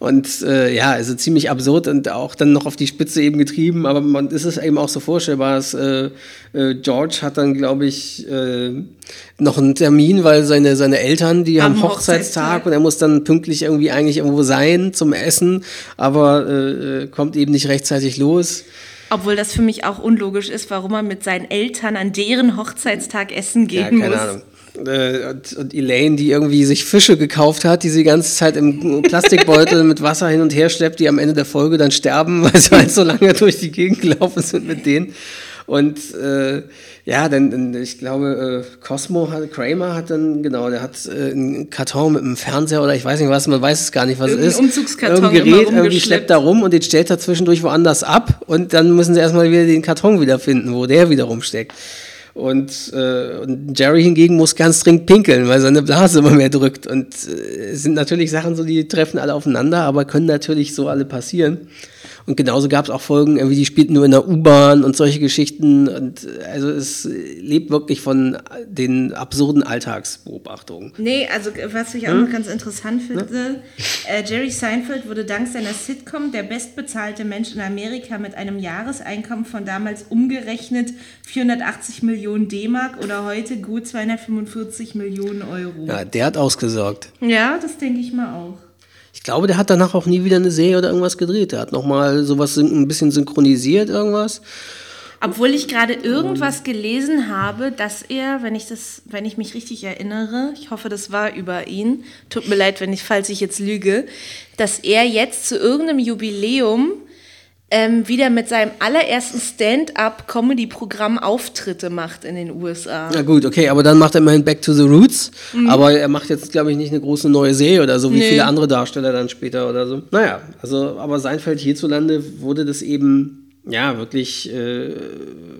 Und äh, ja, also ziemlich absurd und auch dann noch auf die Spitze eben getrieben, aber man ist es eben auch so vorstellbar, dass äh, äh, George hat dann, glaube ich, äh, noch einen Termin, weil seine, seine Eltern, die Am haben Hochzeitstag, Hochzeitstag, und er muss dann pünktlich irgendwie eigentlich irgendwo sein zum Essen, aber äh, kommt eben nicht rechtzeitig los. Obwohl das für mich auch unlogisch ist, warum man mit seinen Eltern an deren Hochzeitstag essen gehen ja, keine muss. Ahnung. Äh, und, Elaine, die irgendwie sich Fische gekauft hat, die sie die ganze Zeit im Plastikbeutel mit Wasser hin und her schleppt, die am Ende der Folge dann sterben, *laughs* weil sie halt so lange durch die Gegend gelaufen sind mit denen. Und äh, ja, dann, ich glaube, äh, Cosmo hat, Kramer hat dann, genau, der hat äh, einen Karton mit einem Fernseher oder ich weiß nicht was, man weiß es gar nicht, was es ist. Umzugskarton Irgendein Gerät irgendwie schleppt da rum und den stellt er zwischendurch woanders ab und dann müssen sie erstmal wieder den Karton wiederfinden, wo der wieder rumsteckt. Und, äh, und Jerry hingegen muss ganz dringend pinkeln, weil seine Blase immer mehr drückt. Und äh, es sind natürlich Sachen so, die treffen alle aufeinander, aber können natürlich so alle passieren. Und genauso gab es auch Folgen, irgendwie die spielten nur in der U-Bahn und solche Geschichten. Und also es lebt wirklich von den absurden Alltagsbeobachtungen. Nee, also was ich auch hm? noch ganz interessant finde, äh, Jerry Seinfeld wurde dank seiner Sitcom der bestbezahlte Mensch in Amerika mit einem Jahreseinkommen von damals umgerechnet 480 Millionen D-Mark oder heute gut 245 Millionen Euro. Ja, der hat ausgesorgt. Ja, das denke ich mal auch. Ich glaube, der hat danach auch nie wieder eine Serie oder irgendwas gedreht. Der hat nochmal sowas ein bisschen synchronisiert, irgendwas. Obwohl ich gerade irgendwas gelesen habe, dass er, wenn ich das, wenn ich mich richtig erinnere, ich hoffe, das war über ihn, tut mir leid, wenn ich, falls ich jetzt lüge, dass er jetzt zu irgendeinem Jubiläum ähm, wieder mit seinem allerersten Stand-up-Comedy-Programm Auftritte macht in den USA. Na gut, okay, aber dann macht er immerhin Back to the Roots. Mhm. Aber er macht jetzt, glaube ich, nicht eine große neue Serie oder so, wie nee. viele andere Darsteller dann später oder so. Naja, also, aber Seinfeld hierzulande wurde das eben ja, wirklich äh,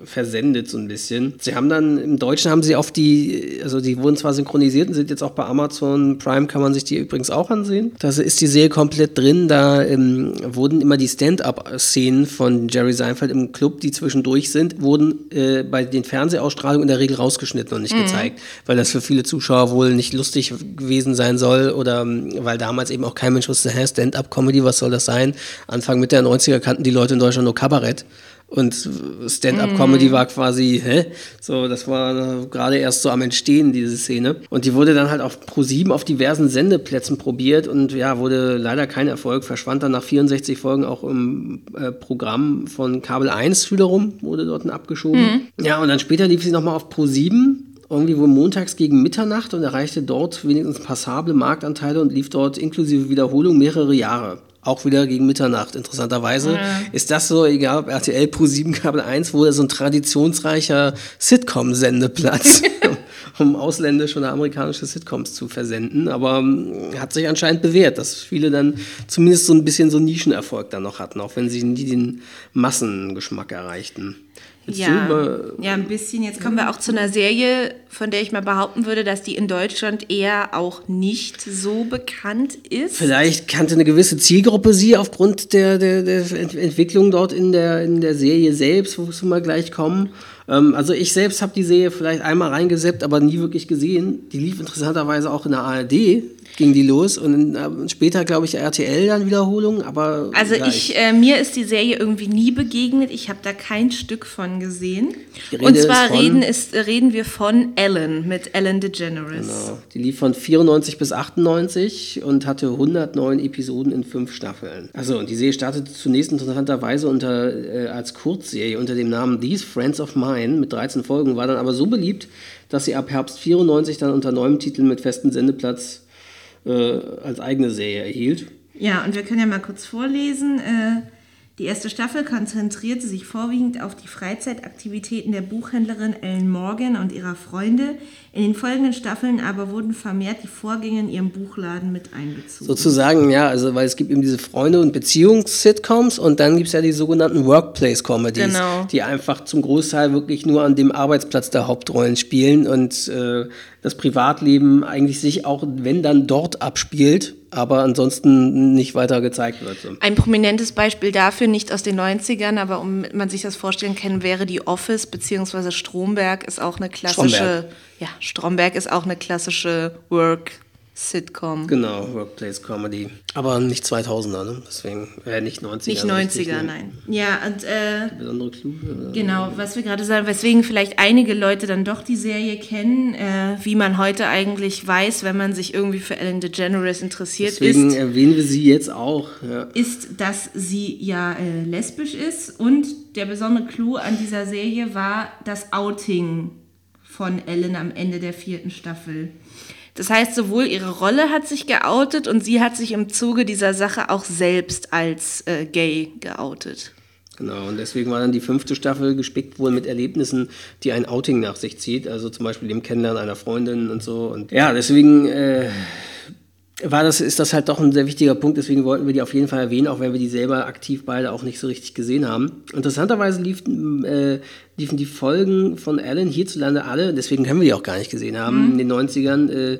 versendet so ein bisschen. Sie haben dann, im Deutschen haben sie oft die, also die wurden zwar synchronisiert und sind jetzt auch bei Amazon Prime, kann man sich die übrigens auch ansehen. Da ist die Serie komplett drin, da ähm, wurden immer die Stand-up-Szenen von Jerry Seinfeld im Club, die zwischendurch sind, wurden äh, bei den Fernsehausstrahlungen in der Regel rausgeschnitten und nicht mhm. gezeigt, weil das für viele Zuschauer wohl nicht lustig gewesen sein soll oder ähm, weil damals eben auch kein Mensch wusste, hä, Stand-up-Comedy, was soll das sein? Anfang Mitte der 90er kannten die Leute in Deutschland nur Kabarett. Und Stand-up-Comedy mm. war quasi, hä? So, das war gerade erst so am Entstehen, diese Szene. Und die wurde dann halt auf Pro7 auf diversen Sendeplätzen probiert und ja, wurde leider kein Erfolg, verschwand dann nach 64 Folgen auch im äh, Programm von Kabel 1 wiederum, wurde dort abgeschoben. Mm. Ja, und dann später lief sie nochmal auf Pro7 irgendwie wohl montags gegen Mitternacht und erreichte dort wenigstens passable Marktanteile und lief dort inklusive Wiederholung mehrere Jahre. Auch wieder gegen Mitternacht. Interessanterweise ja. ist das so, egal ob RTL Pro 7 Kabel 1, wo so ein traditionsreicher Sitcom-Sendeplatz, *laughs* um ausländische oder amerikanische Sitcoms zu versenden. Aber ähm, hat sich anscheinend bewährt, dass viele dann zumindest so ein bisschen so Nischenerfolg dann noch hatten, auch wenn sie nie den Massengeschmack erreichten. Ja, ja, ein bisschen. Jetzt kommen wir auch zu einer Serie, von der ich mal behaupten würde, dass die in Deutschland eher auch nicht so bekannt ist. Vielleicht kannte eine gewisse Zielgruppe sie aufgrund der, der, der Entwicklung dort in der, in der Serie selbst, wo wir mal gleich kommen. Ähm, also ich selbst habe die Serie vielleicht einmal reingeseppt, aber nie wirklich gesehen. Die lief interessanterweise auch in der ARD ging die los und äh, später, glaube ich, RTL dann Wiederholung, aber. Also ich, äh, mir ist die Serie irgendwie nie begegnet. Ich habe da kein Stück von gesehen. Und zwar reden, ist, reden wir von Ellen mit Ellen DeGeneres. Genau. Die lief von 94 bis 98 und hatte 109 Episoden in fünf Staffeln. Also und die Serie startete zunächst interessanterweise unter, äh, als Kurzserie unter dem Namen These Friends of Mine mit 13 Folgen, war dann aber so beliebt, dass sie ab Herbst 94 dann unter neuem Titel mit festem Sendeplatz als eigene Serie erhielt. Ja, und wir können ja mal kurz vorlesen. Äh, die erste Staffel konzentrierte sich vorwiegend auf die Freizeitaktivitäten der Buchhändlerin Ellen Morgan und ihrer Freunde. In den folgenden Staffeln aber wurden vermehrt die Vorgänge in ihrem Buchladen mit einbezogen. Sozusagen, ja, also weil es gibt eben diese Freunde- und Beziehungs-Sitcoms und dann gibt es ja die sogenannten Workplace-Comedies, genau. die einfach zum Großteil wirklich nur an dem Arbeitsplatz der Hauptrollen spielen und äh, das Privatleben eigentlich sich auch, wenn dann dort abspielt, aber ansonsten nicht weiter gezeigt wird. Ein prominentes Beispiel dafür, nicht aus den 90ern, aber um man sich das vorstellen kann, wäre die Office bzw. Stromberg ist auch eine klassische, Stromberg. ja, Stromberg ist auch eine klassische Work Sitcom. Genau, Workplace Comedy. Aber nicht 2000er, ne? Deswegen, äh, nicht 90er. Nicht 90er, nein. Ja, und, äh, besondere Clou. Genau, was wir gerade sagen, weswegen vielleicht einige Leute dann doch die Serie kennen, äh, wie man heute eigentlich weiß, wenn man sich irgendwie für Ellen DeGeneres interessiert Deswegen ist. erwähnen wir sie jetzt auch. Ja. Ist, dass sie ja äh, lesbisch ist und der besondere Clou an dieser Serie war das Outing von Ellen am Ende der vierten Staffel. Das heißt, sowohl ihre Rolle hat sich geoutet und sie hat sich im Zuge dieser Sache auch selbst als äh, gay geoutet. Genau, und deswegen war dann die fünfte Staffel gespickt wohl mit Erlebnissen, die ein Outing nach sich zieht, also zum Beispiel dem Kennenlernen einer Freundin und so. Und ja, deswegen äh, war das, ist das halt doch ein sehr wichtiger Punkt, deswegen wollten wir die auf jeden Fall erwähnen, auch wenn wir die selber aktiv beide auch nicht so richtig gesehen haben. Interessanterweise liefen, äh, liefen die Folgen von Alan hierzulande alle, deswegen können wir die auch gar nicht gesehen haben, mhm. in den 90ern, äh,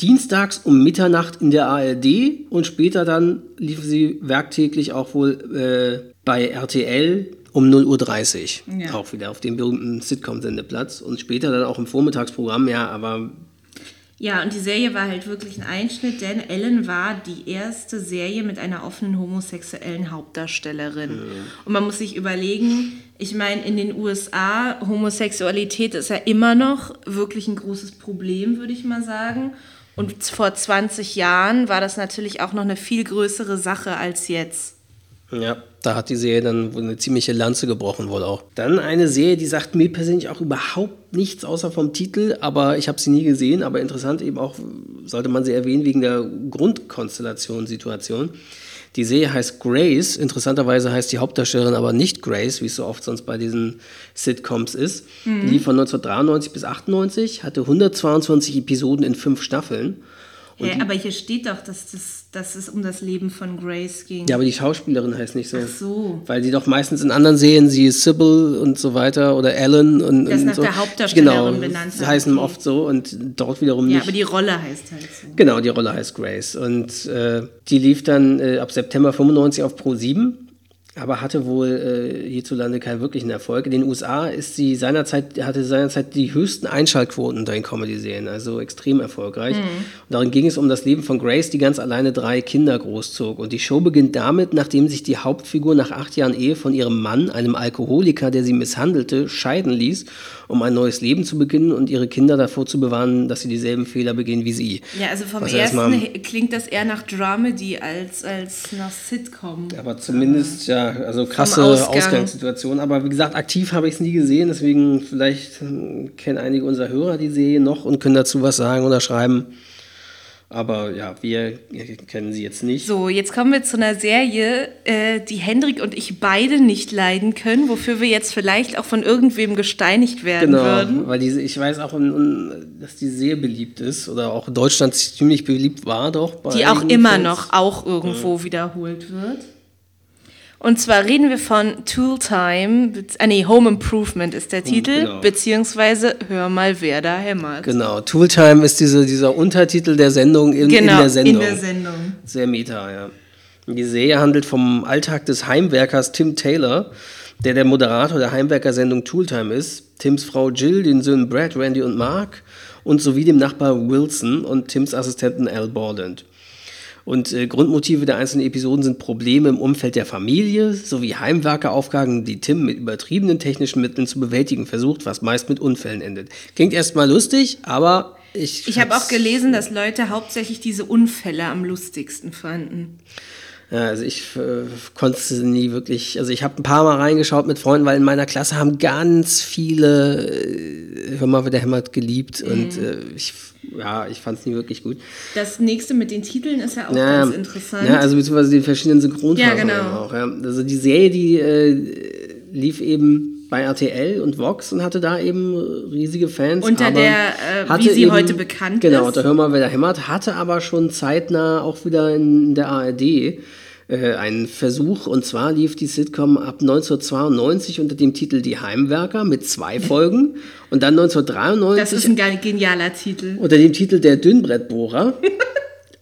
dienstags um Mitternacht in der ARD und später dann liefen sie werktäglich auch wohl äh, bei RTL um 0.30 Uhr. Ja. Auch wieder auf dem berühmten Sitcom-Sendeplatz und später dann auch im Vormittagsprogramm, ja, aber ja, und die Serie war halt wirklich ein Einschnitt, denn Ellen war die erste Serie mit einer offenen homosexuellen Hauptdarstellerin. Mhm. Und man muss sich überlegen, ich meine, in den USA, Homosexualität ist ja immer noch wirklich ein großes Problem, würde ich mal sagen. Und vor 20 Jahren war das natürlich auch noch eine viel größere Sache als jetzt. Ja, da hat die Serie dann eine ziemliche Lanze gebrochen wohl auch. Dann eine Serie, die sagt mir persönlich auch überhaupt nichts außer vom Titel, aber ich habe sie nie gesehen, aber interessant eben auch, sollte man sie erwähnen, wegen der Grundkonstellationssituation. Die Serie heißt Grace, interessanterweise heißt die Hauptdarstellerin aber nicht Grace, wie es so oft sonst bei diesen Sitcoms ist. Mhm. Die lief von 1993 bis 98, hatte 122 Episoden in fünf Staffeln Hä, aber hier steht doch, dass, das, dass es um das Leben von Grace ging. Ja, aber die Schauspielerin heißt nicht so. Ach so. Weil die doch meistens in anderen Serien, sie ist Sybil und so weiter oder Ellen und, das und nach so. der Hauptdarstellerin genau, benannt. Sie heißen okay. oft so und dort wiederum ja, nicht. Ja, aber die Rolle heißt halt so. Genau, die Rolle heißt Grace. Und äh, die lief dann äh, ab September 95 auf Pro 7 aber hatte wohl äh, hierzulande keinen wirklichen Erfolg. In den USA ist sie seinerzeit, hatte seinerzeit die höchsten Einschaltquoten unter den Comedy-Serien, also extrem erfolgreich. Mhm. Und darin ging es um das Leben von Grace, die ganz alleine drei Kinder großzog. Und die Show beginnt damit, nachdem sich die Hauptfigur nach acht Jahren Ehe von ihrem Mann, einem Alkoholiker, der sie misshandelte, scheiden ließ, um ein neues Leben zu beginnen und ihre Kinder davor zu bewahren, dass sie dieselben Fehler begehen wie sie. Ja, also vom Was ersten klingt das eher nach Dramedy als, als nach Sitcom. Aber zumindest, ja, Ja, also krasse Ausgang. Ausgangssituation. Aber wie gesagt, aktiv habe ich es nie gesehen. Deswegen vielleicht hm, kennen einige unserer Hörer die Serie noch und können dazu was sagen oder schreiben. Aber ja, wir kennen sie jetzt nicht. So, jetzt kommen wir zu einer Serie, äh, die Hendrik und ich beide nicht leiden können, wofür wir jetzt vielleicht auch von irgendwem gesteinigt werden Genau, würden. weil diese, ich weiß auch, dass die sehr beliebt ist oder auch in Deutschland ziemlich beliebt war, doch. bei Die auch immer Fans. noch auch irgendwo wiederholt wird. Und zwar reden wir von Tool Time, ah nee, Home Improvement ist der Titel, genau. beziehungsweise Hör mal, wer da hämmert. Genau, Tooltime ist diese, dieser Untertitel der Sendung in, in der Sendung. Genau, in der Sendung. Sehr meta, ja. Die Serie handelt vom Alltag des Heimwerkers Tim Taylor, der der Moderator der Heimwerkersendung Tooltime ist, Tims Frau Jill, den Söhnen Brad, Randy und Mark und sowie dem Nachbar Wilson und Tims Assistenten Al Borland. Und äh, Grundmotive der einzelnen Episoden sind Probleme im Umfeld der Familie sowie Heimwerkeraufgaben, die Tim mit übertriebenen technischen Mitteln zu bewältigen versucht, was meist mit Unfällen endet. Klingt erstmal lustig, aber ich. Ich habe auch gelesen, dass Leute hauptsächlich diese Unfälle am lustigsten fanden. Ja, also ich äh, konnte es nie wirklich, also ich habe ein paar Mal reingeschaut mit Freunden, weil in meiner Klasse haben ganz viele, äh, hör mal, wer der hämmert, geliebt und Mhm. äh, ich, ja, ich fand es nie wirklich gut. Das nächste mit den Titeln ist ja auch Ja, ganz interessant. Ja, also beziehungsweise die verschiedenen Synchronfassungen Ja, genau. auch. Ja. Also die Serie, die äh, lief eben bei RTL und Vox und hatte da eben riesige Fans. Unter der, äh, wie sie heute bekannt genau, ist. Genau, da hör mal, wer da hämmert, hatte aber schon zeitnah auch wieder in der ARD äh, einen Versuch. Und zwar lief die Sitcom ab 1992 unter dem Titel Die Heimwerker mit zwei *laughs* Folgen. Und dann 1993 das ist ein ge- genialer Titel. unter dem Titel Der Dünnbrettbohrer. *laughs*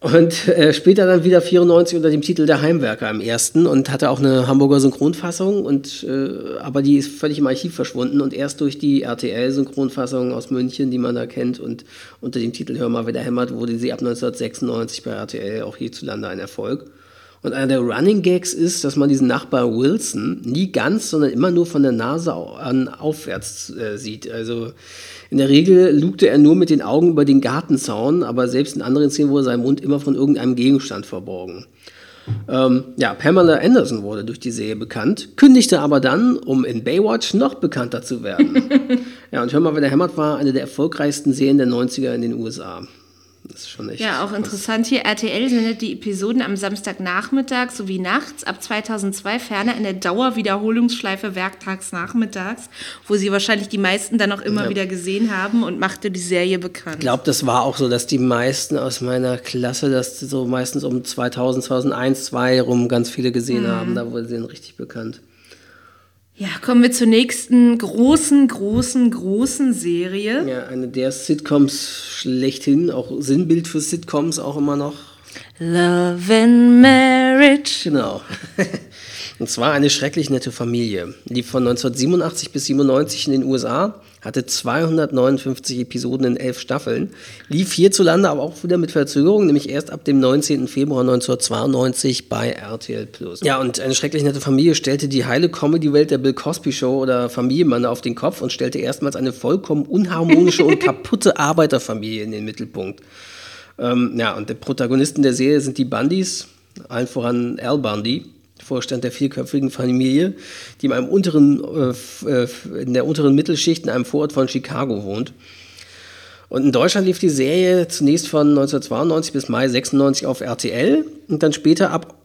und äh, später dann wieder 94 unter dem Titel Der Heimwerker im ersten und hatte auch eine Hamburger Synchronfassung, und, äh, aber die ist völlig im Archiv verschwunden und erst durch die RTL-Synchronfassung aus München, die man da kennt, und unter dem Titel Hör mal, wer da hämmert, wurde sie ab 1996 bei RTL auch hierzulande ein Erfolg. Und einer der Running Gags ist, dass man diesen Nachbar Wilson nie ganz, sondern immer nur von der Nase an aufwärts äh, sieht. Also in der Regel lugte er nur mit den Augen über den Gartenzaun, aber selbst in anderen Szenen wurde sein Mund immer von irgendeinem Gegenstand verborgen. Ähm, ja, Pamela Anderson wurde durch die Serie bekannt, kündigte aber dann, um in Baywatch noch bekannter zu werden. *laughs* ja, und Hör mal, wer der hämmert war eine der erfolgreichsten Serien der 90er in den USA. Das ist schon echt. Ja, auch interessant hier. RTL sendet die Episoden am Samstagnachmittag sowie nachts ab 2002 ferner in der Dauerwiederholungsschleife werktags nachmittags, wo sie wahrscheinlich die meisten dann auch immer Ja. wieder gesehen haben und machte die Serie bekannt. Ich glaube, das war auch so, dass die meisten aus meiner Klasse das so meistens um 2000, 2001, 2002 rum ganz viele gesehen haben. Da wurde sie dann richtig bekannt. Ja, kommen wir zur nächsten großen, großen, großen Serie. Ja, eine der Sitcoms schlechthin, auch Sinnbild für Sitcoms auch immer noch. Love and Marriage. Genau. *laughs* Und zwar eine schrecklich nette Familie. Lief von 1987 bis 97 in den USA, hatte 259 Episoden in elf Staffeln, lief hierzulande aber auch wieder mit Verzögerung, nämlich erst ab dem 19. Februar 1992 bei RTL Plus. Ja, und eine schrecklich nette Familie stellte die heile Comedy-Welt der Bill Cosby Show oder Familienmann auf den Kopf und stellte erstmals eine vollkommen unharmonische und *laughs* kaputte Arbeiterfamilie in den Mittelpunkt. Ähm, ja, und der Protagonisten der Serie sind die Bundys, allen voran Al Bundy, Vorstand der vierköpfigen Familie, die in, einem unteren, äh, äh, in der unteren Mittelschicht in einem Vorort von Chicago wohnt. Und in Deutschland lief die Serie zunächst von 1992 bis Mai 96 auf RTL und dann später ab,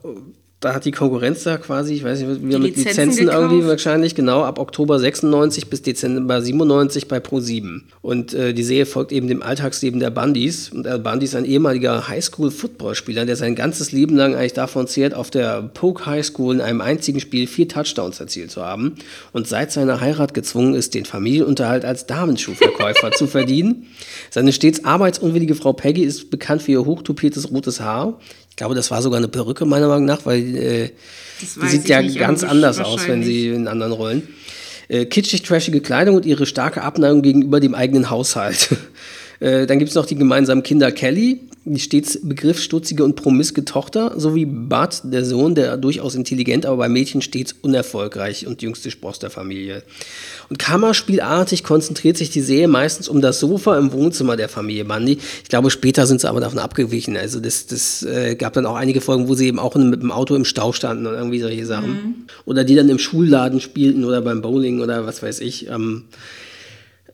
da hat die Konkurrenz da quasi, ich weiß nicht, wieder mit Lizenzen Lizenzen irgendwie wahrscheinlich, genau, ab Oktober 96 bis Dezember 97 bei Pro7. Und äh, die Serie folgt eben dem Alltagsleben der Bundys. Und Al Bundy ist ein ehemaliger Highschool-Footballspieler, der sein ganzes Leben lang eigentlich davon zehrt, auf der Polk High School in einem einzigen Spiel vier Touchdowns erzielt zu haben und seit seiner Heirat gezwungen ist, den Familienunterhalt als Damenschuhverkäufer *laughs* zu verdienen. Seine stets arbeitsunwillige Frau Peggy ist bekannt für ihr hochtupiertes rotes Haar. Ich glaube, das war sogar eine Perücke meiner Meinung nach, weil äh, die sieht ja ganz anders aus, wenn sie in anderen Rollen. Äh, kitschig, trashige Kleidung und ihre starke Abneigung gegenüber dem eigenen Haushalt. Äh, dann gibt es noch die gemeinsamen Kinder Kelly, die stets begriffsstutzige und promiske Tochter, sowie Bud, der Sohn, der durchaus intelligent, aber bei Mädchen stets unerfolgreich und jüngste Spross der Familie. Und kammerspielartig konzentriert sich die Serie meistens um das Sofa im Wohnzimmer der Familie Bundy. Ich glaube, später sind sie aber davon abgewichen. Also das, das äh, gab dann auch einige Folgen, wo sie eben auch mit dem Auto im Stau standen und irgendwie solche Sachen. Mhm. Oder die dann im Schulladen spielten oder beim Bowling oder was weiß ich. Ähm,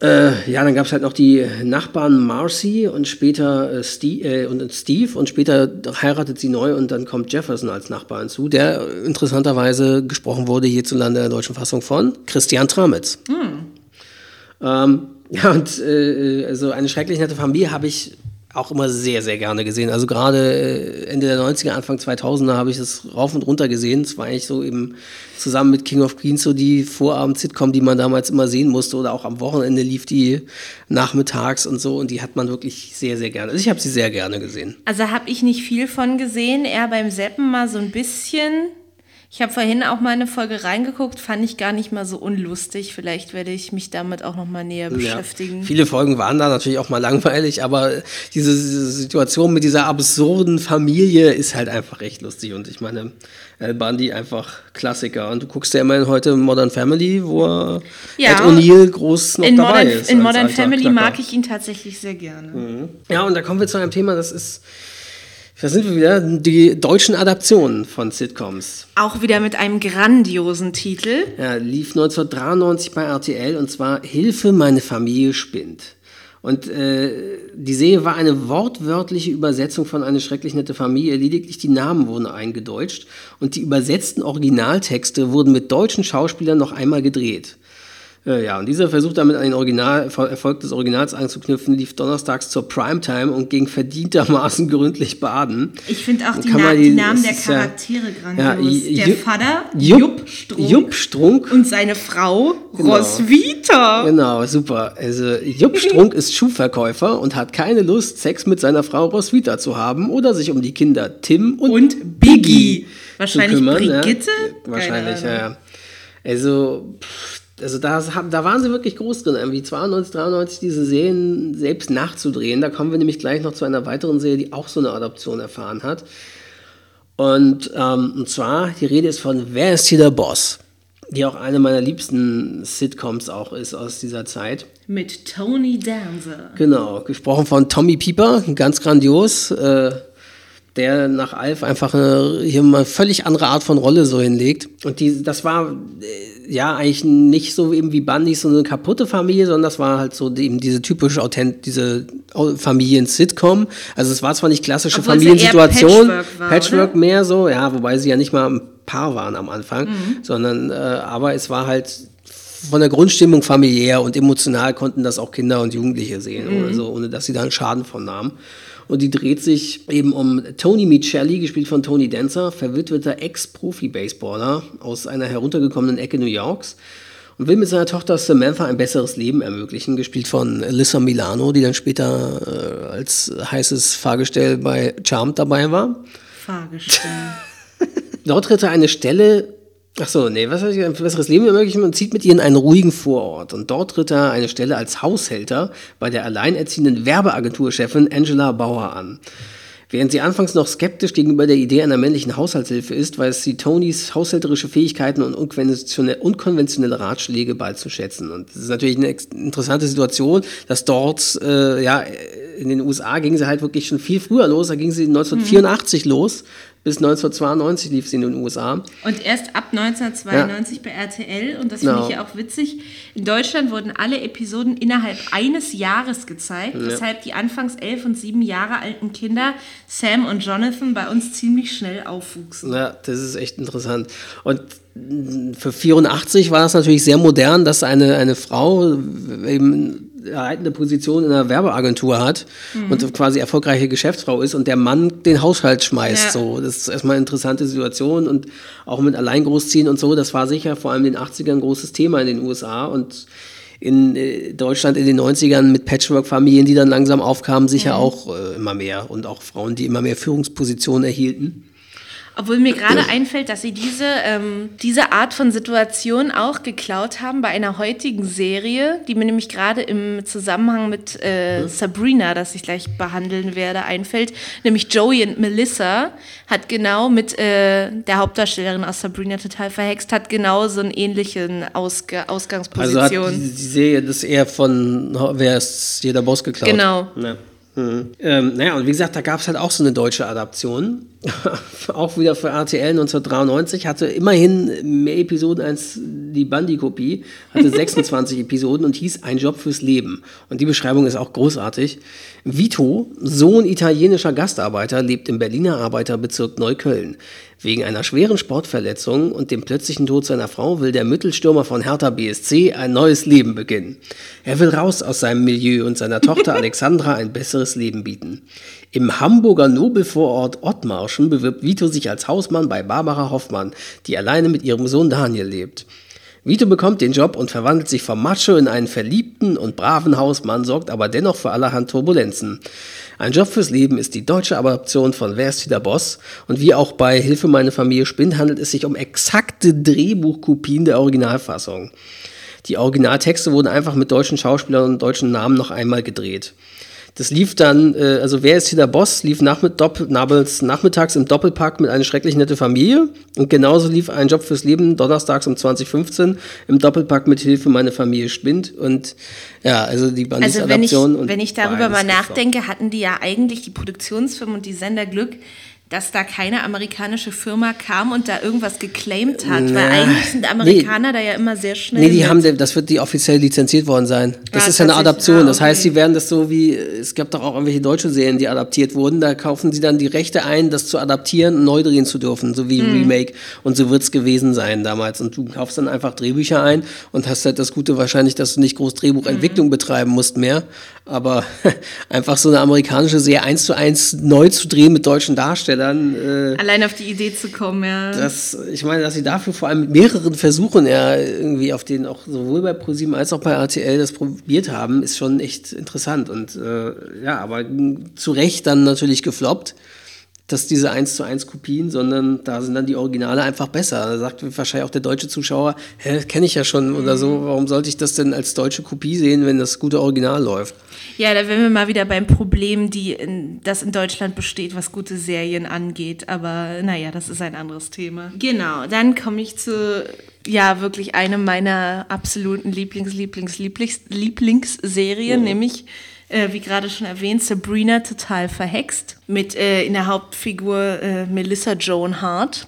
äh, ja, dann gab es halt noch die Nachbarn Marcy und später äh, Steve, äh, und Steve und später heiratet sie neu und dann kommt Jefferson als Nachbar hinzu, der interessanterweise gesprochen wurde hierzulande in der deutschen Fassung von Christian Tramitz. Hm. Ähm, ja, und äh, also eine schrecklich nette Familie habe ich auch immer sehr, sehr gerne gesehen. Also gerade äh, Ende der 90er, Anfang 2000er habe ich das rauf und runter gesehen. Es war eigentlich so eben zusammen mit King of Queens so die Vorabend-Sitcom, die man damals immer sehen musste oder auch am Wochenende lief die nachmittags und so und die hat man wirklich sehr, sehr gerne. Also ich habe sie sehr gerne gesehen. Also habe ich nicht viel von gesehen, eher beim Seppen mal so ein bisschen. Ich habe vorhin auch mal eine Folge reingeguckt, fand ich gar nicht mal so unlustig. Vielleicht werde ich mich damit auch noch mal näher beschäftigen. Ja, viele Folgen waren da natürlich auch mal langweilig, aber diese, diese Situation mit dieser absurden Familie ist halt einfach recht lustig. Und ich meine, Al Bundy einfach Klassiker. Und du guckst ja immerhin heute Modern Family, wo ja, Ed O'Neill groß noch dabei Modern, ist. In Modern Family Knacker. mag ich ihn tatsächlich sehr gerne. Mhm. Ja, und da kommen wir zu einem Thema, das ist da sind wir wieder, die deutschen Adaptionen von Sitcoms. Auch wieder mit einem grandiosen Titel. Ja, lief 1993 bei RTL und zwar Hilfe, meine Familie spinnt. Und äh, die Serie war eine wortwörtliche Übersetzung von Eine schrecklich nette Familie. Lediglich die Namen wurden eingedeutscht und die übersetzten Originaltexte wurden mit deutschen Schauspielern noch einmal gedreht. Äh, ja, und dieser Versuch damit an den Original, Erfolg des Originals anzuknüpfen, lief donnerstags zur Primetime und ging verdientermaßen *laughs* gründlich baden. Ich finde auch die, Na die, Namen der Charaktere ja, grandios. Ja, der Vater, Jupp, Strunk, Jupp Strunk. Und seine Frau, genau. Roswitha. Genau, super. Also Jupp Strunk ist Schuhverkäufer und hat keine Lust, Sex mit seiner Frau Roswitha zu haben oder sich um die Kinder Tim und, und Biggie Wahrscheinlich zu kümmern. Brigitte? Ja, wahrscheinlich, ja, ja. Also, pff, also da, da waren sie wirklich groß drin, irgendwie 92, 93 diese Serien selbst nachzudrehen. Da kommen wir nämlich gleich noch zu einer weiteren Serie, die auch so eine Adoption erfahren hat. Und, ähm, und zwar, die Rede ist von Wer ist hier der Boss? Die auch eine meiner liebsten Sitcoms auch ist aus dieser Zeit. Mit Tony Danza. Genau, gesprochen von Tommy Pieper, ganz grandios. Äh, der nach Alf einfach eine, hier mal völlig andere Art von Rolle so hinlegt. Und die, das war äh, ja eigentlich nicht so eben wie Bundy so eine kaputte Familie, sondern das war halt so eben diese typische Authent, diese Familien-Sitcom. Also es war zwar nicht klassische Obwohl Familiensituation, Patchwork, war, Patchwork mehr so, ja, wobei sie ja nicht mal ein Paar waren am Anfang, mhm. sondern äh, aber es war halt von der Grundstimmung familiär und emotional konnten das auch Kinder und Jugendliche sehen, mhm. oder so, ohne dass sie da einen Schaden von nahmen. Und die dreht sich eben um Tony Michelli, gespielt von Tony Dancer, verwitweter Ex-Profi-Baseballer aus einer heruntergekommenen Ecke New Yorks und will mit seiner Tochter Samantha ein besseres Leben ermöglichen, gespielt von Alyssa Milano, die dann später äh, als heißes Fahrgestell bei Charmed dabei war. Fahrgestell. *laughs* Dort tritt er eine Stelle Ach so, nee, was heißt ein besseres Leben ermöglichen und zieht mit ihr in einen ruhigen Vorort. Und dort tritt er eine Stelle als Haushälter bei der alleinerziehenden Werbeagenturchefin Angela Bauer an. Während sie anfangs noch skeptisch gegenüber der Idee einer männlichen Haushaltshilfe ist, weiß sie Tonys haushälterische Fähigkeiten und unkonventionelle, unkonventionelle Ratschläge bald zu schätzen. Und das ist natürlich eine interessante Situation, dass dort, äh, ja, in den USA ging sie halt wirklich schon viel früher los. Da ging sie 1984 mhm. los bis 1992 lief sie in den USA. Und erst ab 1992 ja. bei RTL, und das genau. finde ich ja auch witzig, in Deutschland wurden alle Episoden innerhalb eines Jahres gezeigt, ja. weshalb die anfangs elf und sieben Jahre alten Kinder Sam und Jonathan bei uns ziemlich schnell aufwuchsen. Ja, das ist echt interessant. Und für 84 war das natürlich sehr modern, dass eine, eine Frau eben erhaltende Position in einer Werbeagentur hat mhm. und quasi erfolgreiche Geschäftsfrau ist und der Mann den Haushalt schmeißt. Ja. So, das ist erstmal eine interessante Situation und auch mit Alleingroßziehen und so, das war sicher vor allem in den 80ern ein großes Thema in den USA und in äh, Deutschland in den 90ern mit Patchwork-Familien, die dann langsam aufkamen, sicher mhm. auch äh, immer mehr und auch Frauen, die immer mehr Führungspositionen erhielten. Obwohl mir gerade einfällt, dass sie diese, ähm, diese Art von Situation auch geklaut haben bei einer heutigen Serie, die mir nämlich gerade im Zusammenhang mit äh, Sabrina, das ich gleich behandeln werde, einfällt. Nämlich Joey und Melissa hat genau mit äh, der Hauptdarstellerin aus Sabrina total verhext, hat genau so eine ähnliche Ausg Ausgangsposition. Also hat die, die Serie das eher von Wer ist jeder Boss geklaut? Genau. Ja. Mhm. Ähm, naja, und wie gesagt, da gab es halt auch so eine deutsche Adaption. *laughs* auch wieder für RTL 1993. Hatte immerhin mehr Episoden als die Bundy-Kopie. Hatte *laughs* 26 Episoden und hieß Ein Job fürs Leben. Und die Beschreibung ist auch großartig. Vito, Sohn italienischer Gastarbeiter, lebt im Berliner Arbeiterbezirk Neukölln. Wegen einer schweren Sportverletzung und dem plötzlichen Tod seiner Frau will der Mittelstürmer von Hertha BSC ein neues Leben beginnen. Er will raus aus seinem Milieu und seiner Tochter *laughs* Alexandra ein besseres Leben bieten. Im Hamburger Nobelvorort Ottmarschen bewirbt Vito sich als Hausmann bei Barbara Hoffmann, die alleine mit ihrem Sohn Daniel lebt. Vito bekommt den Job und verwandelt sich vom Macho in einen verliebten und braven Hausmann, sorgt aber dennoch für allerhand Turbulenzen. Ein Job fürs Leben ist die deutsche Adaption von Wer ist wieder Boss? Und wie auch bei Hilfe meine Familie spinnt, handelt es sich um exakte Drehbuchkopien der Originalfassung. Die Originaltexte wurden einfach mit deutschen Schauspielern und deutschen Namen noch einmal gedreht. Das lief dann, äh, also wer ist hier der Boss, lief nachmitt Doppel, nachmittags im Doppelpack mit einer schrecklich nette Familie. Und genauso lief ein Job fürs Leben donnerstags um 2015 im Doppelpack mit Hilfe meine Familie spinnt. Und ja, also die Bandits Also wenn ich, wenn ich darüber mal nachdenke, hatten die ja eigentlich die Produktionsfirmen und die Sender Glück, dass da keine amerikanische Firma kam und da irgendwas geclaimed hat. Weil eigentlich sind Amerikaner da ja immer sehr schnell. Nee, die mit. haben, das wird die offiziell lizenziert worden sein. Das Ah, ist ja eine. Adaption. Ah, Das heißt, okay. sie werden das so wie, es gab doch auch irgendwelche deutsche Serien, die adaptiert wurden. Da kaufen sie dann die Rechte ein, das zu adaptieren und neu drehen zu dürfen, so wie Mhm. Remake. Und so wird's gewesen sein damals. Und du kaufst dann einfach Drehbücher ein und hast halt das Gute wahrscheinlich, dass du nicht groß Drehbuchentwicklung Mhm. betreiben musst mehr. Aber *laughs* einfach so eine amerikanische Serie eins zu eins neu zu drehen mit deutschen Darstellern, äh, Allein auf die Idee zu kommen, ja. das, ich meine, dass sie dafür vor allem mit mehreren Versuchen ja irgendwie auf den auch sowohl bei ProSieben als auch bei RTL das probiert haben, ist schon echt interessant. Und äh, ja, aber zu Recht dann natürlich gefloppt, dass diese 1 zu 1 Kopien, sondern da sind dann die Originale einfach besser. Da sagt wahrscheinlich auch der deutsche Zuschauer, hä, kenne ich ja schon oder so, warum sollte ich das denn als deutsche Kopie sehen, wenn das gute Original läuft? Ja, da wären wir mal wieder beim Problem, die in, das in Deutschland besteht, was gute Serien angeht. Aber naja, das ist ein anderes Thema. Genau, dann komme ich zu, ja, wirklich einem meiner absoluten Lieblings-, Lieblings-, Lieblings-, Lieblingsserien, nämlich, äh, wie gerade schon erwähnt, Sabrina total verhext. Mit äh, in der Hauptfigur äh, Melissa Joan Hart.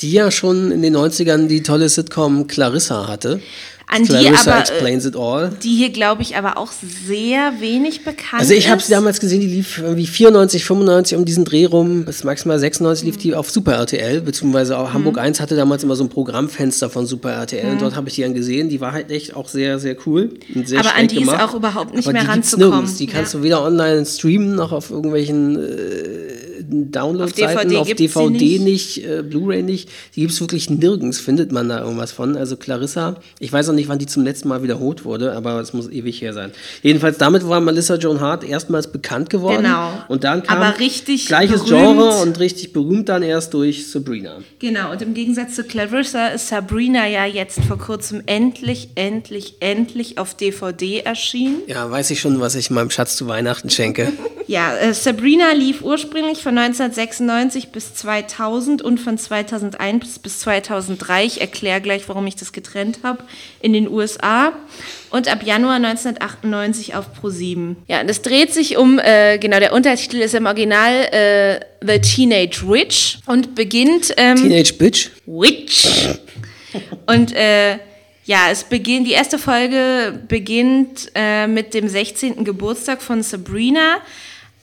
Die ja schon in den 90ern die tolle Sitcom Clarissa hatte. An die Clarissa aber, äh. Die hier, glaube ich, aber auch sehr wenig bekannt Also ich habe ist. sie damals gesehen, die lief irgendwie 94, 95 um diesen Dreh rum, bis maximal 96 lief die auf Super RTL, beziehungsweise auch Hamburg 1 hatte damals immer so ein Programmfenster von Super RTL und dort habe ich die dann gesehen. Die war halt echt auch sehr, sehr cool und sehr Aber an die ist gemacht. auch überhaupt nicht Aber mehr die ranzukommen. nirgends. Die kannst Ja. du weder online streamen noch auf irgendwelchen äh, Download-Seiten, DVD auf gibt's sie DVD nicht. nicht, äh, Blu-ray nicht. Die gibt es wirklich nirgends, findet man da irgendwas von. Also Clarissa, ich weiß auch nicht, wann die zum letzten Mal wiederholt wurde, aber es muss ewig her sein. Jedenfalls damit war Melissa Joan Hart erstmals bekannt geworden. Genau. Und dann kam Aber richtig gleiches berühmt. Genre und richtig berühmt dann erst durch Sabrina. Genau, und im Gegensatz zu Clarissa ist Sabrina ja jetzt vor kurzem endlich, endlich, endlich auf DVD erschienen. Ja, weiß ich schon, was ich meinem Schatz zu Weihnachten schenke. *laughs* Ja, äh, Sabrina lief ursprünglich von 1996 bis 2000 und von 2001 bis 2003. Ich erkläre gleich, warum ich das getrennt habe, in den USA. Und ab Januar 1998 auf Pro7. Ja, und es dreht sich um, äh, genau, der Untertitel ist im Original äh, The Teenage Witch und beginnt. Ähm, Teenage Bitch. Witch. Und äh, ja, es beginnt, die erste Folge beginnt äh, mit dem 16. Geburtstag von Sabrina,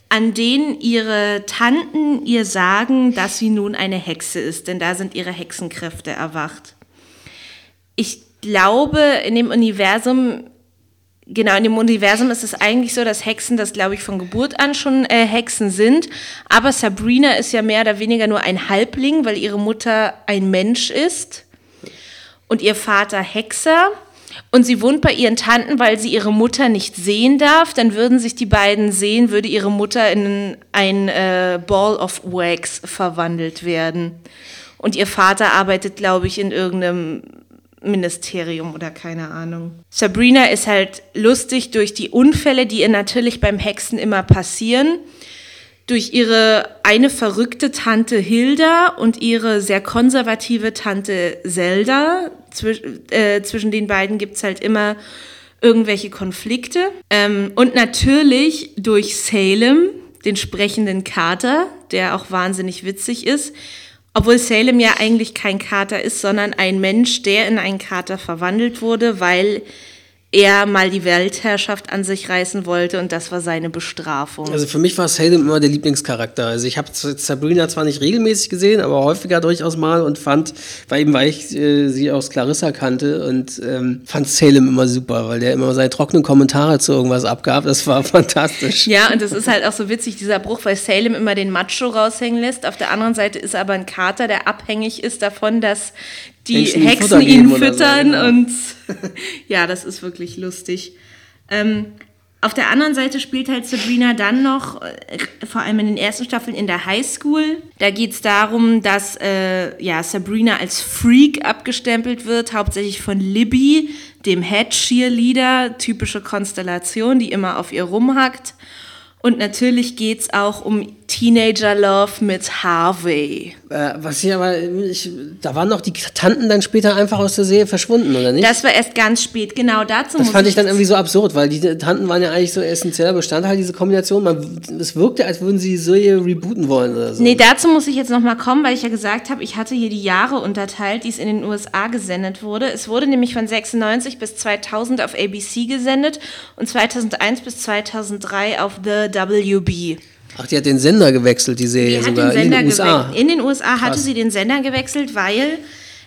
an den ihre Tanten ihr sagen, dass sie nun eine Hexe ist, denn da sind ihre Hexenkräfte erwacht. Ich glaube, in dem Universum Genau, in dem Universum ist es eigentlich so, dass Hexen das, glaube ich, von Geburt an schon äh, Hexen sind. Aber Sabrina ist ja mehr oder weniger nur ein Halbling, weil ihre Mutter ein Mensch ist und ihr Vater Hexer. Und sie wohnt bei ihren Tanten, weil sie ihre Mutter nicht sehen darf. Dann würden sich die beiden sehen, würde ihre Mutter in ein äh, Ball of Wax verwandelt werden. Und ihr Vater arbeitet, glaube ich, in irgendeinem Ministerium oder keine Ahnung. Sabrina ist halt lustig durch die Unfälle, die ihr natürlich beim Hexen immer passieren durch ihre eine verrückte Tante Hilda und ihre sehr konservative Tante Zelda. Zwisch äh, zwischen den beiden gibt es halt immer irgendwelche Konflikte. Ähm, und natürlich durch Salem, den sprechenden Kater, der auch wahnsinnig witzig ist. Obwohl Salem ja eigentlich kein Kater ist, sondern ein Mensch, der in einen Kater verwandelt wurde, weil er mal die Weltherrschaft an sich reißen wollte und das war seine Bestrafung. Also für mich war Salem immer der Lieblingscharakter. Also ich habe Sabrina zwar nicht regelmäßig gesehen, aber häufiger durchaus mal und fand, weil eben weil ich äh, sie aus Clarissa kannte und ähm, fand Salem immer super, weil der immer seine trockenen Kommentare zu irgendwas abgab. Das war *laughs* fantastisch. Ja, und das ist halt auch so witzig, dieser Bruch, weil Salem immer den Macho raushängen lässt. Auf der anderen Seite ist aber ein Kater, der abhängig ist davon, dass die Hexen, Hexen ihn füttern so, genau. und *laughs* ja, das ist wirklich lustig. Ähm, auf der anderen Seite spielt halt Sabrina dann noch, äh, vor allem in den ersten Staffeln in der Highschool. Da geht es darum, dass äh, ja, Sabrina als Freak abgestempelt wird, hauptsächlich von Libby, dem Head Cheerleader, typische Konstellation, die immer auf ihr rumhackt. Und natürlich geht es auch um Teenager Love mit Harvey. Äh, was hier aber, ich, da waren noch die Tanten dann später einfach aus der Serie verschwunden, oder nicht? Das war erst ganz spät, genau dazu. Das fand ich dann irgendwie so absurd, weil die Tanten waren ja eigentlich so essentieller Bestandteil dieser Kombination. Man, es wirkte, als würden sie die Serie rebooten wollen oder so. Nee, dazu muss ich jetzt nochmal kommen, weil ich ja gesagt habe, ich hatte hier die Jahre unterteilt, die es in den USA gesendet wurde. Es wurde nämlich von 96 bis 2000 auf ABC gesendet und 2001 bis 2003 auf The WB. Ach, die hat den Sender gewechselt, die Serie die sogar in den USA. In den USA hatte sie den Sender gewechselt, weil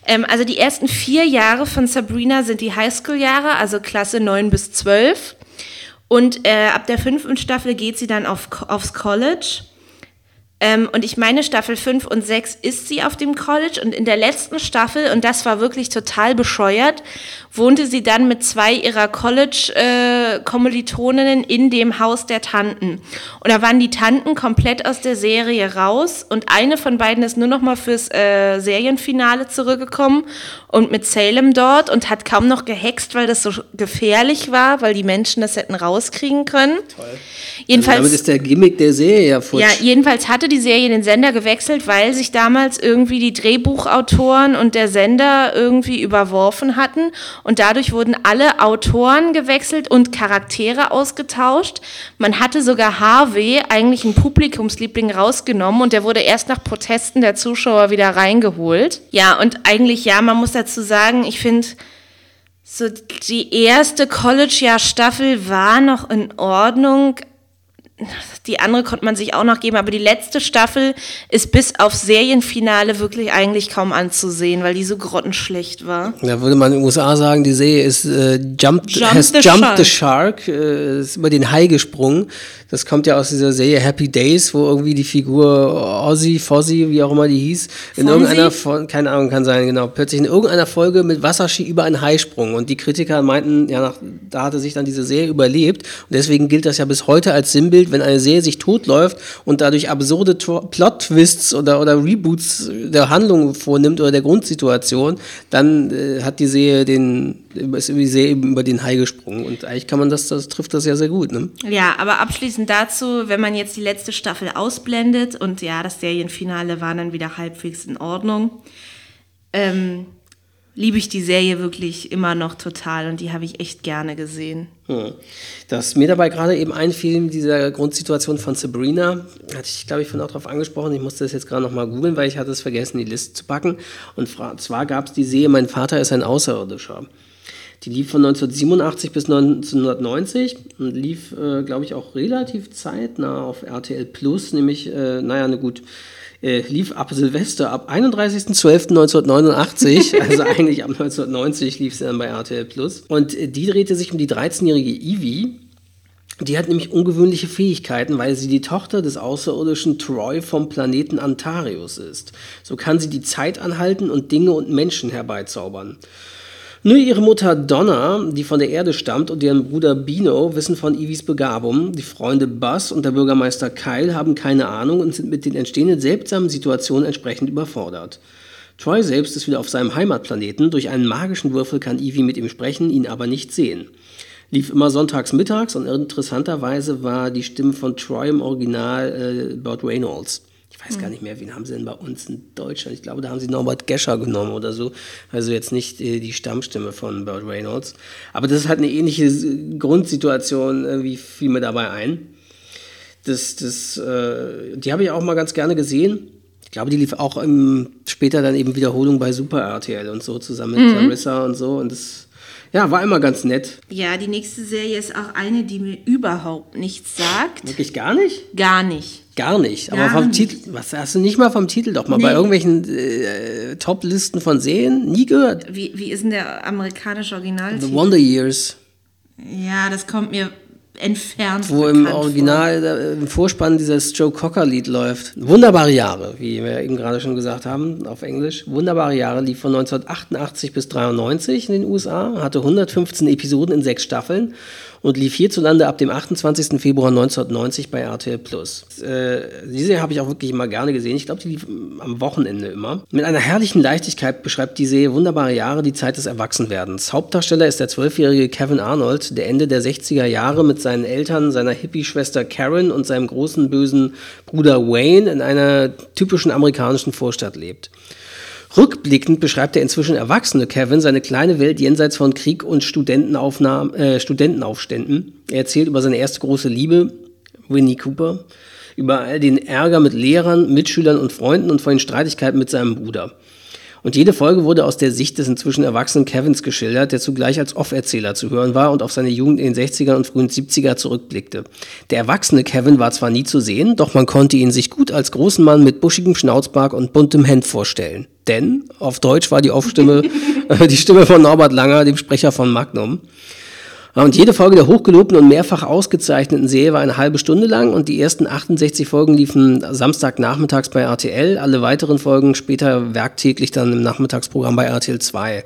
ähm, also die ersten vier Jahre von Sabrina sind die Highschool-Jahre, also Klasse 9 bis 12. Und äh, ab der fünften Staffel geht sie dann auf, aufs College. Ähm, und ich meine, Staffel 5 und 6 ist sie auf dem College und in der letzten Staffel, und das war wirklich total bescheuert, wohnte sie dann mit zwei ihrer College-Kommilitoninnen äh, in dem Haus der Tanten. Und da waren die Tanten komplett aus der Serie raus und eine von beiden ist nur noch mal fürs äh, Serienfinale zurückgekommen und mit Salem dort und hat kaum noch gehext, weil das so gefährlich war, weil die Menschen das hätten rauskriegen können. Toll. Jedenfalls, also damit ist der Gimmick der Serie ja futsch. Ja, jedenfalls hatte die Serie den Sender gewechselt, weil sich damals irgendwie die Drehbuchautoren und der Sender irgendwie überworfen hatten. Und dadurch wurden alle Autoren gewechselt und Charaktere ausgetauscht. Man hatte sogar Harvey, eigentlich ein Publikumsliebling, rausgenommen und der wurde erst nach Protesten der Zuschauer wieder reingeholt. Ja, und eigentlich, ja, man muss dazu sagen, ich finde, so die erste College-Jahr-Staffel war noch in Ordnung, die andere konnte man sich auch noch geben, aber die letzte Staffel ist bis auf Serienfinale wirklich eigentlich kaum anzusehen, weil die so grottenschlecht war. Da würde man in den USA sagen, die Serie ist äh, Jumped, Jump has the Jumped Shark. the Shark, äh, ist über den Hai gesprungen. Das kommt ja aus dieser Serie Happy Days, wo irgendwie die Figur Ozzy, Fozzy, wie auch immer die hieß, in Fonzie? irgendeiner Folge, keine Ahnung, kann sein, genau, plötzlich in irgendeiner Folge mit Wasserski über einen Hai sprung. Und die Kritiker meinten, ja, nach, da hatte sich dann diese Serie überlebt. Und deswegen gilt das ja bis heute als Sinnbild, wenn eine Serie sich totläuft und dadurch absurde Plot-Twists oder, oder Reboots der Handlung vornimmt oder der Grundsituation, dann äh, hat die Serie den, ist die Serie eben über den Hai gesprungen. Und eigentlich kann man das, das trifft das ja sehr gut, ne? Ja, aber abschließend abschließend dazu, wenn man jetzt die letzte Staffel ausblendet und ja, das Serienfinale war dann wieder halbwegs in Ordnung, ähm, liebe ich die Serie wirklich immer noch total und die habe ich echt gerne gesehen. Hm. Das mir dabei gerade eben einfiel in dieser Grundsituation von Sabrina, hatte ich glaube ich von auch darauf angesprochen, ich musste das jetzt gerade nochmal googeln, weil ich hatte es vergessen, die Liste zu packen. Und zwar gab es die Serie Mein Vater ist ein Außerirdischer. Die lief von 1987 bis 1990 und lief, äh, glaube ich, auch relativ zeitnah auf RTL Plus, nämlich, äh, naja, eine gut, äh, lief ab Silvester, ab 31.12.1989, *laughs* also eigentlich ab 1990 lief sie dann bei RTL Plus. Und äh, die drehte sich um die 13-jährige Ivy, die hat nämlich ungewöhnliche Fähigkeiten, weil sie die Tochter des außerirdischen Troy vom Planeten Antarius ist. So kann sie die Zeit anhalten und Dinge und Menschen herbeizaubern. Nur ihre Mutter Donna, die von der Erde stammt, und deren Bruder Bino wissen von Evies Begabung. Die Freunde Buzz und der Bürgermeister Kyle haben keine Ahnung und sind mit den entstehenden seltsamen Situationen entsprechend überfordert. Troy selbst ist wieder auf seinem Heimatplaneten. Durch einen magischen Würfel kann Evie mit ihm sprechen, ihn aber nicht sehen. Lief immer sonntags mittags und interessanterweise war die Stimme von Troy im Original äh, Burt Reynolds. Ich weiß gar nicht mehr, wen haben sie denn bei uns in Deutschland? Ich glaube, da haben sie Norbert Gescher genommen oder so. Also jetzt nicht äh, die Stammstimme von Burt Reynolds. Aber das ist halt eine ähnliche Grundsituation, wie fiel mir dabei ein. Das, das, äh, die habe ich auch mal ganz gerne gesehen. Ich glaube, die lief auch im, später dann eben Wiederholung bei Super RTL und so zusammen mit mhm. Clarissa und so. Und das ja, war immer ganz nett. Ja, die nächste Serie ist auch eine, die mir überhaupt nichts sagt. Wirklich gar nicht? Gar nicht. Gar nicht. Gar Aber vom nicht. Titel, was hast du nicht mal vom Titel doch mal nee. bei irgendwelchen äh, Top-Listen von Serien? Nie gehört. Wie, wie ist denn der amerikanische Originaltitel? The Wonder Years. Ja, das kommt mir entfernt. Wo im Original vor. im Vorspann dieses Joe Cocker-Lied läuft. Wunderbare Jahre, wie wir eben gerade schon gesagt haben, auf Englisch. Wunderbare Jahre lief von 1988 bis 1993 in den USA, hatte 115 Episoden in sechs Staffeln und lief hierzulande ab dem 28. Februar 1990 bei RTL Plus. Äh, diese habe ich auch wirklich immer gerne gesehen. Ich glaube, die lief am Wochenende immer. Mit einer herrlichen Leichtigkeit beschreibt die Serie wunderbare Jahre die Zeit des Erwachsenwerdens. Hauptdarsteller ist der zwölfjährige Kevin Arnold, der Ende der 60er Jahre mit seinen Eltern, seiner Hippie-Schwester Karen und seinem großen bösen Bruder Wayne in einer typischen amerikanischen Vorstadt lebt. Rückblickend beschreibt der inzwischen erwachsene Kevin seine kleine Welt jenseits von Krieg und Studentenaufnahmen, äh, Studentenaufständen. Er erzählt über seine erste große Liebe, Winnie Cooper, über all den Ärger mit Lehrern, Mitschülern und Freunden und von den Streitigkeiten mit seinem Bruder. Und jede Folge wurde aus der Sicht des inzwischen erwachsenen Kevins geschildert, der zugleich als Off-Erzähler zu hören war und auf seine Jugend in den 60er und frühen 70er zurückblickte. Der erwachsene Kevin war zwar nie zu sehen, doch man konnte ihn sich gut als großen Mann mit buschigem Schnauzbart und buntem Hemd vorstellen. Denn auf Deutsch war die Off-Stimme *laughs* die Stimme von Norbert Langer, dem Sprecher von Magnum. Und jede Folge der hochgelobten und mehrfach ausgezeichneten Serie war eine halbe Stunde lang und die ersten 68 Folgen liefen Samstagnachmittags bei RTL, alle weiteren Folgen später werktäglich dann im Nachmittagsprogramm bei RTL 2.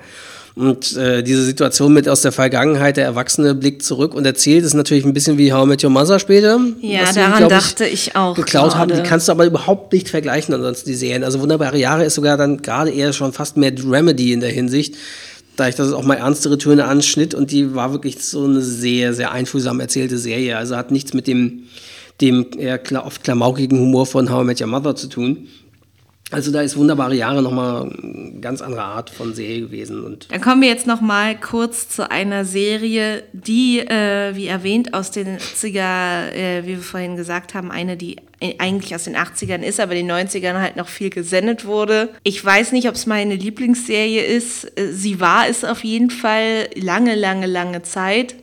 Und äh, diese Situation mit aus der Vergangenheit, der Erwachsene blickt zurück und erzählt, ist natürlich ein bisschen wie How I Met Your Mother später. Ja, daran ich, dachte ich auch. Geklaut haben. Die kannst du aber überhaupt nicht vergleichen ansonsten die Serien. Also Wunderbare Jahre ist sogar dann gerade eher schon fast mehr Remedy in der Hinsicht da ich das auch mal ernstere Töne anschnitt und die war wirklich so eine sehr, sehr einfühlsam erzählte Serie. Also hat nichts mit dem, dem eher oft klamaukigen Humor von How I Met Your Mother zu tun. Also da ist wunderbare Jahre nochmal eine ganz andere Art von Serie gewesen. Und Dann kommen wir jetzt nochmal kurz zu einer Serie, die, äh, wie erwähnt, aus den 80er, äh, wie wir vorhin gesagt haben, eine, die eigentlich aus den 80ern ist, aber den 90ern halt noch viel gesendet wurde. Ich weiß nicht, ob es meine Lieblingsserie ist. Äh, sie war es auf jeden Fall lange, lange, lange Zeit.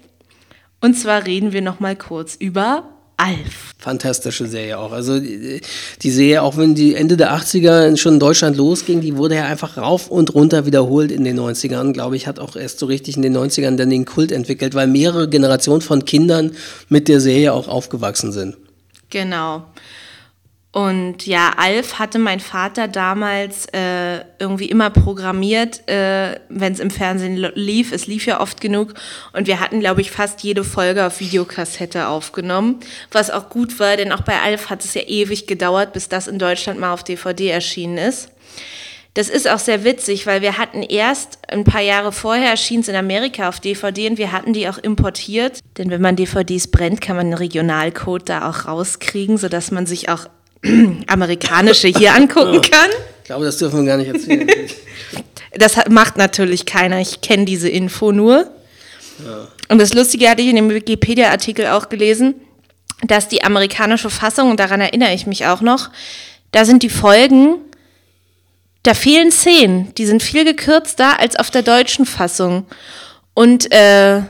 Und zwar reden wir nochmal kurz über Alf. Fantastische Serie auch. Also die, die Serie, auch wenn die Ende der 80er schon in Deutschland losging, die wurde ja einfach rauf und runter wiederholt in den 90ern. Glaube ich, hat auch erst so richtig in den 90ern dann den Kult entwickelt, weil mehrere Generationen von Kindern mit der Serie auch aufgewachsen sind. Genau. Und ja, Alf hatte mein Vater damals äh, irgendwie immer programmiert, äh, wenn es im Fernsehen lief. Es lief ja oft genug. Und wir hatten, glaube ich, fast jede Folge auf Videokassette aufgenommen. Was auch gut war, denn auch bei Alf hat es ja ewig gedauert, bis das in Deutschland mal auf DVD erschienen ist. Das ist auch sehr witzig, weil wir hatten erst ein paar Jahre vorher erschien es in Amerika auf DVD und wir hatten die auch importiert. Denn wenn man DVDs brennt, kann man einen Regionalcode da auch rauskriegen, sodass man sich auch amerikanische hier angucken kann. Ich glaube, das dürfen wir gar nicht erzählen. *laughs* das macht natürlich keiner. Ich kenne diese Info nur. Ja. Und das Lustige hatte ich in dem Wikipedia-Artikel auch gelesen, dass die amerikanische Fassung, und daran erinnere ich mich auch noch, da sind die Folgen, da fehlen Szenen. Die sind viel gekürzter als auf der deutschen Fassung. Und äh,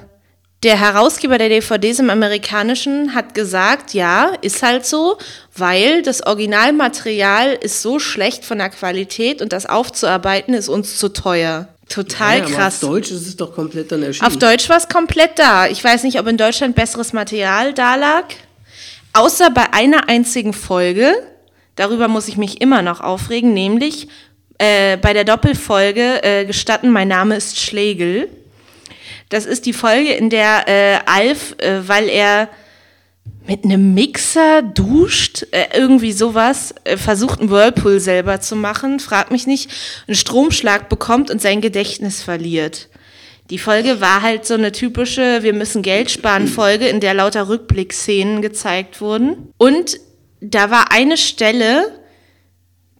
der Herausgeber der DVDs im Amerikanischen hat gesagt, ja, ist halt so, weil das Originalmaterial ist so schlecht von der Qualität und das aufzuarbeiten ist uns zu teuer. Total ja, krass. auf Deutsch ist es doch komplett dann erschienen. Auf Deutsch war es komplett da. Ich weiß nicht, ob in Deutschland besseres Material da lag. Außer bei einer einzigen Folge. Darüber muss ich mich immer noch aufregen, nämlich äh, bei der Doppelfolge äh, gestatten, mein Name ist Schlegel Das ist die Folge, in der äh, Alf, äh, weil er mit einem Mixer duscht, äh, irgendwie sowas, äh, versucht einen Whirlpool selber zu machen, fragt mich nicht, einen Stromschlag bekommt und sein Gedächtnis verliert. Die Folge war halt so eine typische Wir müssen Geld sparen Folge, in der lauter Rückblickszenen gezeigt wurden. Und da war eine Stelle,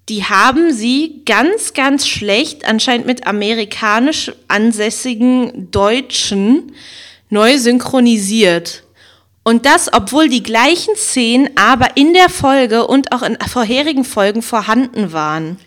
die haben sie ganz, ganz schlecht, anscheinend mit amerikanisch ansässigen Deutschen, neu synchronisiert. Und das, obwohl die gleichen Szenen aber in der Folge und auch in vorherigen Folgen vorhanden waren.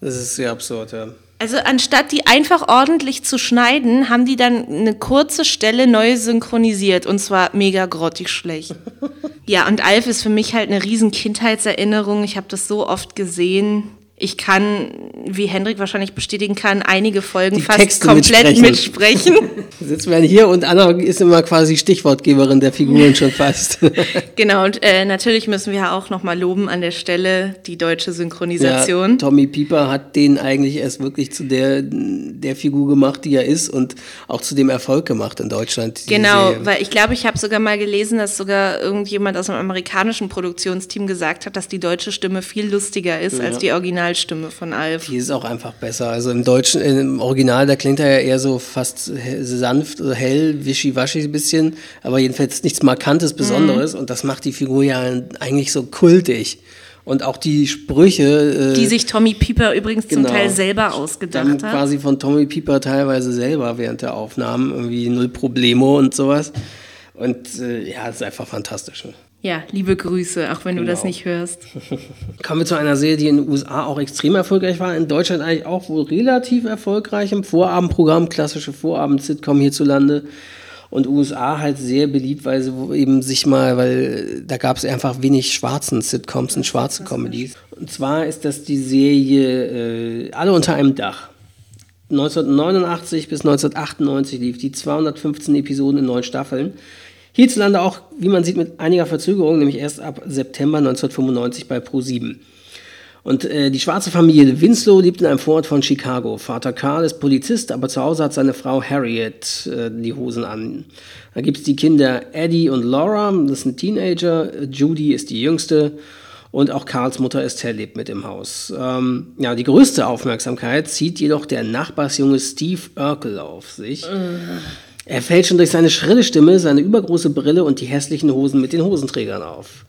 Das ist sehr absurd, ja. Also anstatt die einfach ordentlich zu schneiden, haben die dann eine kurze Stelle neu synchronisiert und zwar mega grottig schlecht. *laughs* ja, und Alf ist für mich halt eine riesen Kindheitserinnerung. Ich habe das so oft gesehen ich kann, wie Hendrik wahrscheinlich bestätigen kann, einige Folgen Die fast Texte komplett mitsprechen. mitsprechen. *laughs* Sitzen wir hier und Anna ist immer quasi Stichwortgeberin der Figuren schon fast. *laughs* genau, und äh, natürlich müssen wir auch nochmal loben an der Stelle die deutsche Synchronisation. Ja, Tommy Pieper hat den eigentlich erst wirklich zu der, der Figur gemacht, die er ist und auch zu dem Erfolg gemacht in Deutschland. Genau, Serie. weil ich glaube, ich habe sogar mal gelesen, dass sogar irgendjemand aus einem amerikanischen Produktionsteam gesagt hat, dass die deutsche Stimme viel lustiger ist Ja. als die Originalstimme von Alf. Die ist auch einfach besser. Also im Deutschen, im Original, da klingt er ja eher so fast sanft, hell, wischiwaschi ein bisschen, aber jedenfalls nichts Markantes, Besonderes. Und das macht die Figur ja eigentlich so kultig. Und auch die Sprüche. äh, Die sich Tommy Pieper übrigens zum Genau. Teil selber dann ausgedacht hat. quasi von Tommy Pieper teilweise selber während der Aufnahmen, irgendwie null Problemo und sowas. Und äh, ja, es ist einfach fantastisch. Ja, liebe Grüße, auch wenn du das Genau. nicht hörst. *laughs* Kommen wir zu einer Serie, die in den USA auch extrem erfolgreich war, in Deutschland eigentlich auch wohl relativ erfolgreich im Vorabendprogramm, klassische Vorabend-Sitcom hierzulande. Und USA halt sehr beliebt, weil sie eben sich mal, weil da gab es einfach wenig schwarzen Sitcoms und schwarze Comedies. Und zwar ist das die Serie äh, Alle unter einem Dach. 1989 bis 1998 lief die 215 Episoden in neun Staffeln. Hierzulande auch, wie man sieht, mit einiger Verzögerung, nämlich erst ab September 1995 bei Pro7. Und äh, die schwarze Familie Winslow lebt in einem Vorort von Chicago. Vater Carl ist Polizist, aber zu Hause hat seine Frau Harriet äh, die Hosen an. Da gibt es die Kinder Eddie und Laura, das sind Teenager. Judy ist die jüngste. Und auch Carls Mutter Estelle lebt mit im Haus. Ähm, ja, die größte Aufmerksamkeit zieht jedoch der Nachbarsjunge Steve Urkel auf sich. Er fällt schon durch seine schrille Stimme, seine übergroße Brille und die hässlichen Hosen mit den Hosenträgern auf.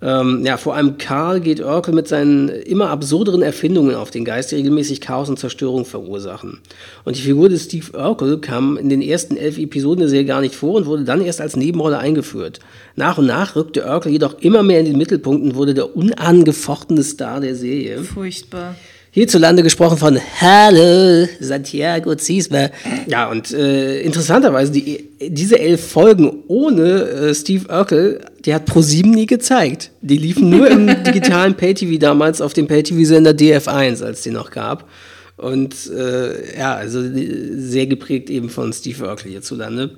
Ähm, ja, vor allem Karl geht Urkel mit seinen immer absurderen Erfindungen auf den Geist, die regelmäßig Chaos und Zerstörung verursachen. Und die Figur des Steve Urkel kam in den ersten elf Episoden der Serie gar nicht vor und wurde dann erst als Nebenrolle eingeführt. Nach und nach rückte Urkel jedoch immer mehr in den Mittelpunkt und wurde der unangefochtene Star der Serie. Furchtbar. Hierzulande gesprochen von Hallo, Santiago Ziesmer. Ja, und äh, interessanterweise, die, diese elf Folgen ohne äh, Steve Urkel, die hat ProSieben nie gezeigt. Die liefen nur im *laughs* digitalen Pay-TV damals auf dem Pay-TV-Sender DF1, als den noch gab. Und äh, ja, also sehr geprägt eben von Steve Urkel hierzulande.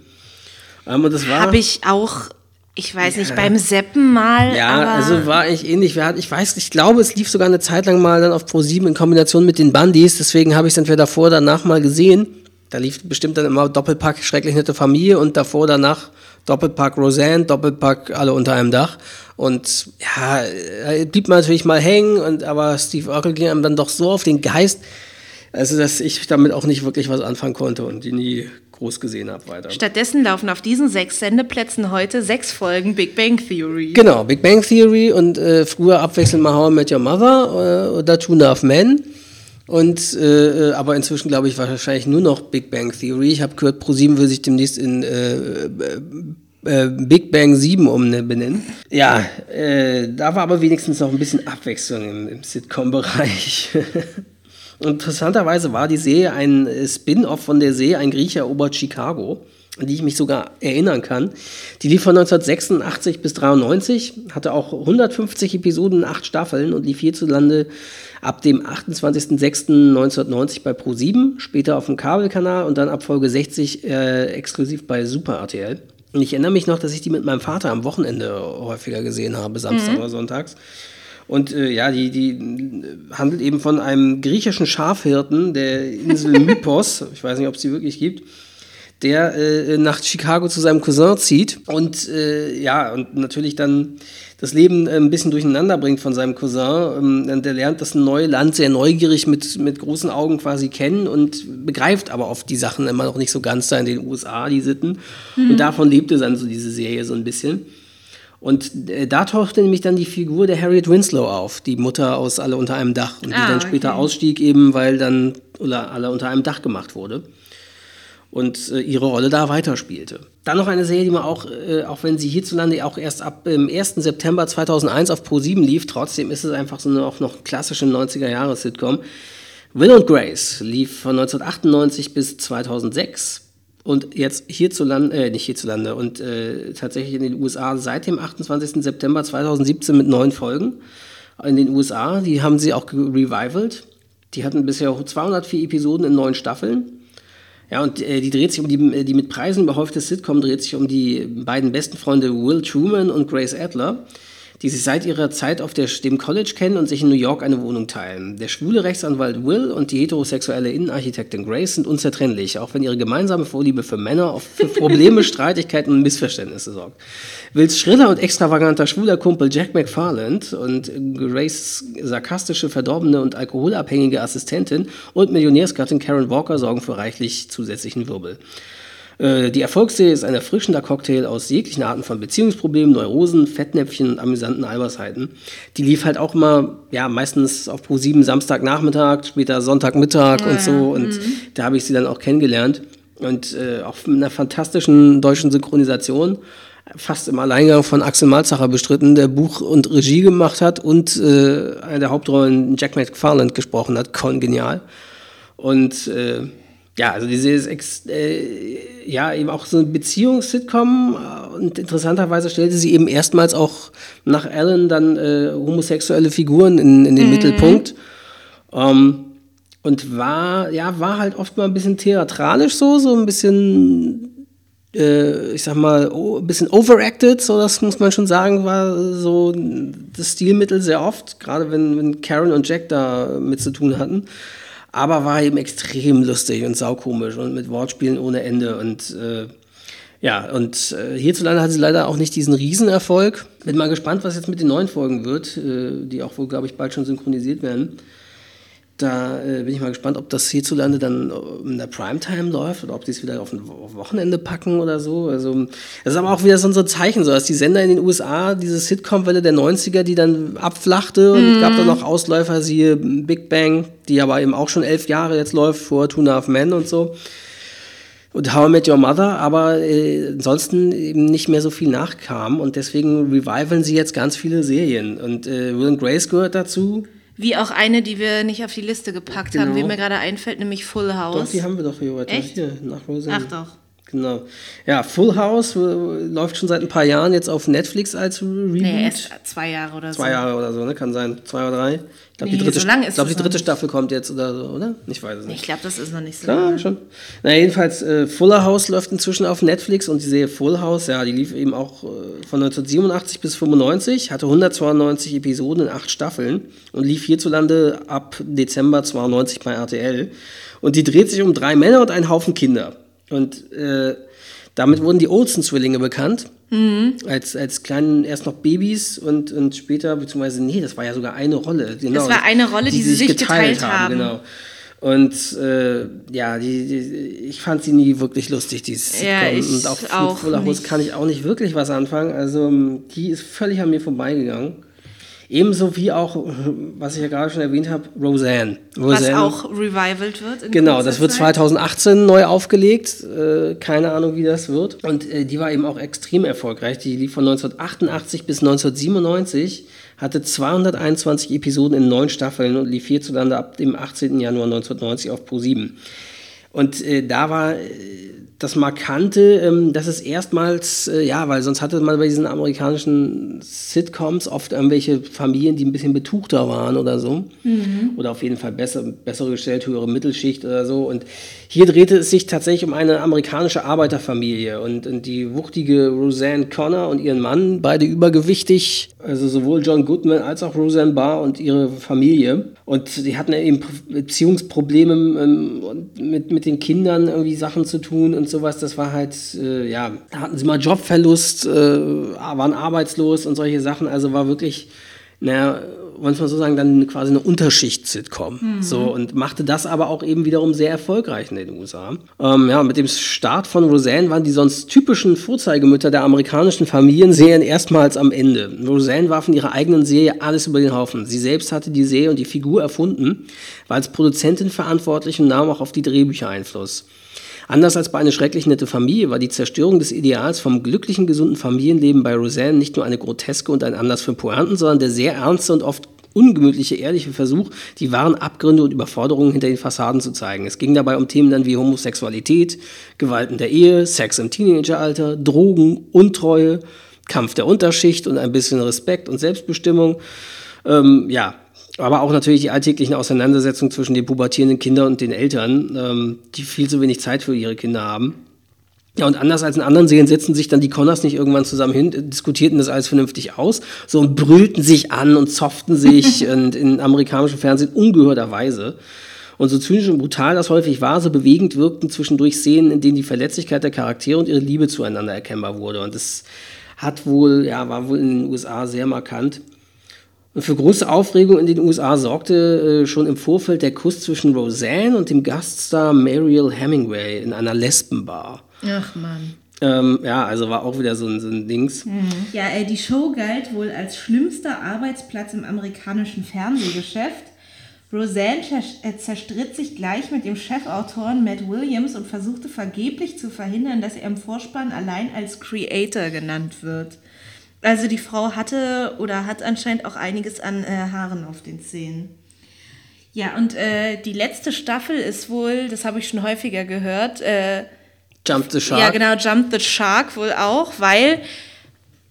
Ähm, und das war... Habe ich auch, ich weiß nicht, beim Seppen mal. Ja, aber also war eigentlich ähnlich. Ich weiß, ich glaube, es lief sogar eine Zeit lang mal dann auf Pro7 in Kombination mit den Bandys. Deswegen habe ich es entweder davor oder danach mal gesehen. Da lief bestimmt dann immer Doppelpack Schrecklich nette Familie und davor danach Doppelpack Roseanne, Doppelpack alle unter einem Dach. Und ja, äh, blieb man natürlich mal hängen, und, aber Steve Urkel ging einem dann doch so auf den Geist, also dass ich damit auch nicht wirklich was anfangen konnte und die nie groß gesehen habe weiter. Stattdessen laufen auf diesen sechs Sendeplätzen heute sechs Folgen Big Bang Theory. Genau, Big Bang Theory und äh, früher abwechselnd mal How I Met Your Mother äh, oder Two and a Half Men. Und äh, äh, aber inzwischen glaube ich wahrscheinlich nur noch Big Bang Theory. Ich habe gehört, ProSieben will sich demnächst in äh, äh, Big Bang 7 umbenennen. Ja, äh, da war aber wenigstens noch ein bisschen Abwechslung im, im Sitcom-Bereich. *laughs* Interessanterweise war die Serie ein äh, Spin-off von der Serie Ein Grieche erobert Chicago, an die ich mich sogar erinnern kann. Die lief von 1986 bis 93, hatte auch 150 Episoden in acht Staffeln und lief hierzulande ab dem 28.06.1990 bei Pro7, später auf dem Kabelkanal und dann ab Folge 60 äh, exklusiv bei Super RTL. Und ich erinnere mich noch, dass ich die mit meinem Vater am Wochenende häufiger gesehen habe, Samstag oder Sonntags. Und äh, ja, die, die äh, handelt eben von einem griechischen Schafhirten der Insel *laughs* Mypos, ich weiß nicht, ob es die wirklich gibt, der äh, nach Chicago zu seinem Cousin zieht und äh, ja, und natürlich dann das Leben äh, ein bisschen durcheinander bringt von seinem Cousin. Ähm, der lernt das neue Land sehr neugierig mit, mit großen Augen quasi kennen und begreift aber oft die Sachen immer noch nicht so ganz da in den USA, die Sitten. Mhm. Und davon lebte dann so diese Serie so ein bisschen. Und äh, da tauchte nämlich dann die Figur der Harriet Winslow auf, die Mutter aus Alle unter einem Dach. Und die ah, dann später okay. ausstieg eben, weil dann Alle unter einem Dach gemacht wurde und äh, ihre Rolle da weiterspielte. Dann noch eine Serie, die man auch, äh, auch wenn sie hierzulande auch erst ab dem 1. September 2001 auf Pro7 lief, trotzdem ist es einfach so eine auch noch klassische 90er-Jahre-Sitcom. Will und Grace lief von 1998 bis 2006 und jetzt hierzulande, äh, nicht hierzulande, und äh, tatsächlich in den USA seit dem 28. September 2017 mit neun Folgen. In den USA, die haben sie auch revivalt. Die hatten bisher 204 Episoden in neun Staffeln. Ja, und äh, die dreht sich um die, äh, die mit Preisen behäufte Sitcom dreht sich um die beiden besten Freunde Will Truman und Grace Adler, die sich seit ihrer Zeit auf der, dem College kennen und sich in New York eine Wohnung teilen. Der schwule Rechtsanwalt Will und die heterosexuelle Innenarchitektin Grace sind unzertrennlich, auch wenn ihre gemeinsame Vorliebe für Männer oft für Probleme, *laughs* Streitigkeiten und Missverständnisse sorgt. Wills schriller und extravaganter schwuler Kumpel Jack McFarland und Grace sarkastische, verdorbene und alkoholabhängige Assistentin und Millionärsgattin Karen Walker sorgen für reichlich zusätzlichen Wirbel. Äh, die Erfolgsserie ist ein erfrischender Cocktail aus jeglichen Arten von Beziehungsproblemen, Neurosen, Fettnäpfchen und amüsanten Albersheiten. Die lief halt auch immer, ja, meistens auf Pro 7 Samstagnachmittag, später Sonntagmittag ja, und so. Und mhm. da habe ich sie dann auch kennengelernt. Und äh, auch mit einer fantastischen deutschen Synchronisation fast im Alleingang von Axel Malzacher bestritten, der Buch und Regie gemacht hat und äh, eine der Hauptrollen Jack McFarland gesprochen hat, kongenial. Und äh, ja, also diese ist ex, äh, ja eben auch so eine Beziehungs-Sitcom und interessanterweise stellte sie eben erstmals auch nach Ellen dann äh, homosexuelle Figuren in, in den mhm. Mittelpunkt. Ähm, und war, ja, war halt oft mal ein bisschen theatralisch so, so ein bisschen äh, ich sag mal, oh, ein bisschen overacted, so das muss man schon sagen, war so das Stilmittel sehr oft, gerade wenn, wenn Karen und Jack da mit zu tun hatten. Aber war eben extrem lustig und saukomisch und mit Wortspielen ohne Ende und äh, ja, und äh, hierzulande hat sie leider auch nicht diesen Riesenerfolg. Bin mal gespannt, was jetzt mit den neuen Folgen wird, äh, die auch wohl, glaube ich, bald schon synchronisiert werden. Da äh, bin ich mal gespannt, ob das hierzulande dann in der Primetime läuft oder ob die es wieder auf ein Wochenende packen oder so. Also, das ist aber auch wieder so ein Zeichen, so dass die Sender in den USA, diese Sitcom-Welle der 90er, die dann abflachte und mhm. gab dann noch Ausläufer, siehe Big Bang, die aber eben auch schon elf Jahre jetzt läuft, vor Two and a Half Men und so. Und How I Met Your Mother, aber äh, ansonsten eben nicht mehr so viel nachkam und deswegen revivalen sie jetzt ganz viele Serien. Und äh, Will and Grace gehört dazu. Wie auch eine, die wir nicht auf die Liste gepackt genau. haben, wie mir gerade einfällt, nämlich Full House. Doch, die haben wir doch hier heute. Echt? Hier, nach Roseanne. Ach doch. Genau. Ja, Full House äh, läuft schon seit ein paar Jahren jetzt auf Netflix als Reboot. Nee, erst zwei Jahre oder so. Zwei Jahre oder so, ne? Kann sein. Zwei oder drei. Ich glaube, nee, die dritte, so ich glaub, die dritte Staffel kommt jetzt oder so, oder? Ich weiß es nicht. Ich glaube, das ist noch nicht so lange. schon. Na, jedenfalls, äh, Fuller House läuft inzwischen auf Netflix und die Serie Full House, ja, die lief eben auch äh, von 1987 bis 95, hatte 192 Episoden in acht Staffeln und lief hierzulande ab Dezember 92 bei RTL. Und die dreht sich um drei Männer und einen Haufen Kinder. Und äh, damit wurden die Olsen-Zwillinge bekannt. Mhm. Als, als kleinen, erst noch Babys und, und später, beziehungsweise, nee, das war ja sogar eine Rolle. Genau, das war eine Rolle, die, die sie sich geteilt, geteilt haben, haben. Genau. Und äh, ja, die, die, ich fand sie nie wirklich lustig, die Ja, ich und auch, auch mit Fuller House kann ich auch nicht wirklich was anfangen. Also die ist völlig an mir vorbeigegangen. Ebenso wie auch, was ich ja gerade schon erwähnt habe, Roseanne. Roseanne. Was auch revivalt wird. genau, das wird 2018 neu aufgelegt. Äh, keine Ahnung, wie das wird. Und äh, die war eben auch extrem erfolgreich. Die lief von 1988 bis 1997, hatte 221 Episoden in neun Staffeln und lief hierzulande ab dem 18. Januar 1990 auf Pro 7. Und äh, da war äh, das Markante, ähm, dass es erstmals, äh, ja, weil sonst hatte man bei diesen amerikanischen Sitcoms oft irgendwelche Familien, die ein bisschen betuchter waren oder so. Mhm. Oder auf jeden Fall besser, besser gestellt, höhere Mittelschicht oder so. Und hier drehte es sich tatsächlich um eine amerikanische Arbeiterfamilie. Und, und die wuchtige Roseanne Connor und ihren Mann, beide übergewichtig, also sowohl John Goodman als auch Roseanne Barr und ihre Familie. Und sie hatten eben Beziehungsprobleme ähm, mit, mit den Kindern irgendwie Sachen zu tun und sowas. Das war halt, äh, ja, da hatten sie mal Jobverlust, äh, waren arbeitslos und solche Sachen. Also war wirklich, naja, muss man so sagen, dann quasi eine Unterschicht-Sitcom. Mhm. So, und machte das aber auch eben wiederum sehr erfolgreich in den USA. Ähm, ja, mit dem Start von Roseanne waren die sonst typischen Vorzeigemütter der amerikanischen Familienserien erstmals am Ende. Roseanne warf in ihrer eigenen Serie alles über den Haufen. Sie selbst hatte die Serie und die Figur erfunden, war als Produzentin verantwortlich und nahm auch auf die Drehbücher Einfluss. Anders als bei einer schrecklich nette Familie war die Zerstörung des Ideals vom glücklichen, gesunden Familienleben bei Roseanne nicht nur eine groteske und ein Anlass für Pointen, sondern der sehr ernste und oft ungemütliche, ehrliche Versuch, die wahren Abgründe und Überforderungen hinter den Fassaden zu zeigen. Es ging dabei um Themen dann wie Homosexualität, Gewalten der Ehe, Sex im Teenageralter, Drogen, Untreue, Kampf der Unterschicht und ein bisschen Respekt und Selbstbestimmung. Ähm, ja, aber auch natürlich die alltäglichen Auseinandersetzungen zwischen den pubertierenden Kindern und den Eltern, ähm, die viel zu wenig Zeit für ihre Kinder haben. Ja, und anders als in anderen Serien setzten sich dann die Connors nicht irgendwann zusammen hin, diskutierten das alles vernünftig aus, so und brüllten sich an und zofften sich *laughs* und in amerikanischem Fernsehen ungehörterweise. Und so zynisch und brutal das häufig war, so bewegend wirkten zwischendurch Szenen, in denen die Verletzlichkeit der Charaktere und ihre Liebe zueinander erkennbar wurde. Und das hat wohl, ja, war wohl in den USA sehr markant. Und für große Aufregung in den USA sorgte äh, schon im Vorfeld der Kuss zwischen Roseanne und dem Gaststar Mariel Hemingway in einer Lesbenbar. Ach man. Ähm, ja, also war auch wieder so ein, so ein Dings. Mhm. Ja, äh, die Show galt wohl als schlimmster Arbeitsplatz im amerikanischen Fernsehgeschäft. Roseanne äh, zerstritt sich gleich mit dem Chefautoren Matt Williams und versuchte vergeblich zu verhindern, dass er im Vorspann allein als Creator genannt wird. Also die Frau hatte oder hat anscheinend auch einiges an äh, Haaren auf den Zähnen. Ja, und äh, die letzte Staffel ist wohl, das habe ich schon häufiger gehört, äh, Jump the Shark. Ja, genau, Jump the Shark wohl auch, weil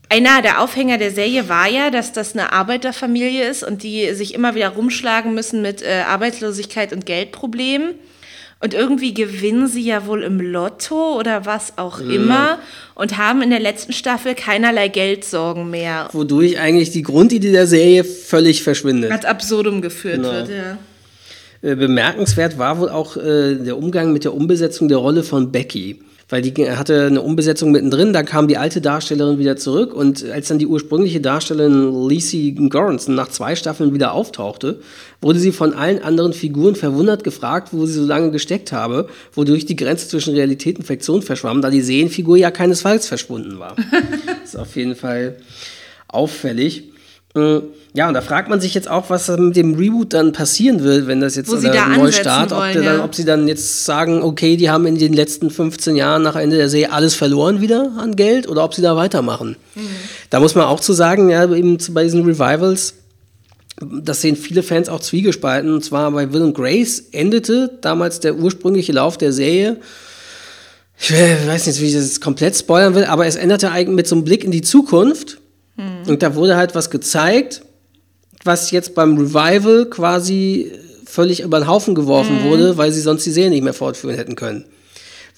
einer der Aufhänger der Serie war ja, dass das eine Arbeiterfamilie ist und die sich immer wieder rumschlagen müssen mit äh, Arbeitslosigkeit und Geldproblemen. Und irgendwie gewinnen sie ja wohl im Lotto oder was auch mhm. immer und haben in der letzten Staffel keinerlei Geldsorgen mehr. Wodurch eigentlich die Grundidee der Serie völlig verschwindet. Ad absurdum geführt genau. wird, ja. Äh, bemerkenswert war wohl auch äh, der Umgang mit der Umbesetzung der Rolle von Becky weil die hatte eine Umbesetzung mittendrin, da kam die alte Darstellerin wieder zurück und als dann die ursprüngliche Darstellerin Lacey Goranson nach zwei Staffeln wieder auftauchte, wurde sie von allen anderen Figuren verwundert gefragt, wo sie so lange gesteckt habe, wodurch die Grenze zwischen Realität und Fiktion verschwamm, da die Serienfigur ja keinesfalls verschwunden war. das *laughs* ist auf jeden Fall auffällig. Ja, und da fragt man sich jetzt auch, was mit dem Reboot dann passieren will, wenn das jetzt Wo oder Neustart, ob, wollen, dann, ob sie dann jetzt sagen, okay, die haben in den letzten 15 Jahren nach Ende der Serie alles verloren wieder an Geld oder ob sie da weitermachen. Mhm. Da muss man auch zu sagen, ja, eben bei diesen Revivals, das sehen viele Fans auch zwiegespalten. Und zwar bei Will and Grace endete damals der ursprüngliche Lauf der Serie. Ich weiß nicht, wie ich das jetzt komplett spoilern will, aber es änderte eigentlich mit so einem Blick in die Zukunft. Mhm. Und da wurde halt was gezeigt, was jetzt beim Revival quasi völlig über den Haufen geworfen mhm. wurde, weil sie sonst die Serie nicht mehr fortführen hätten können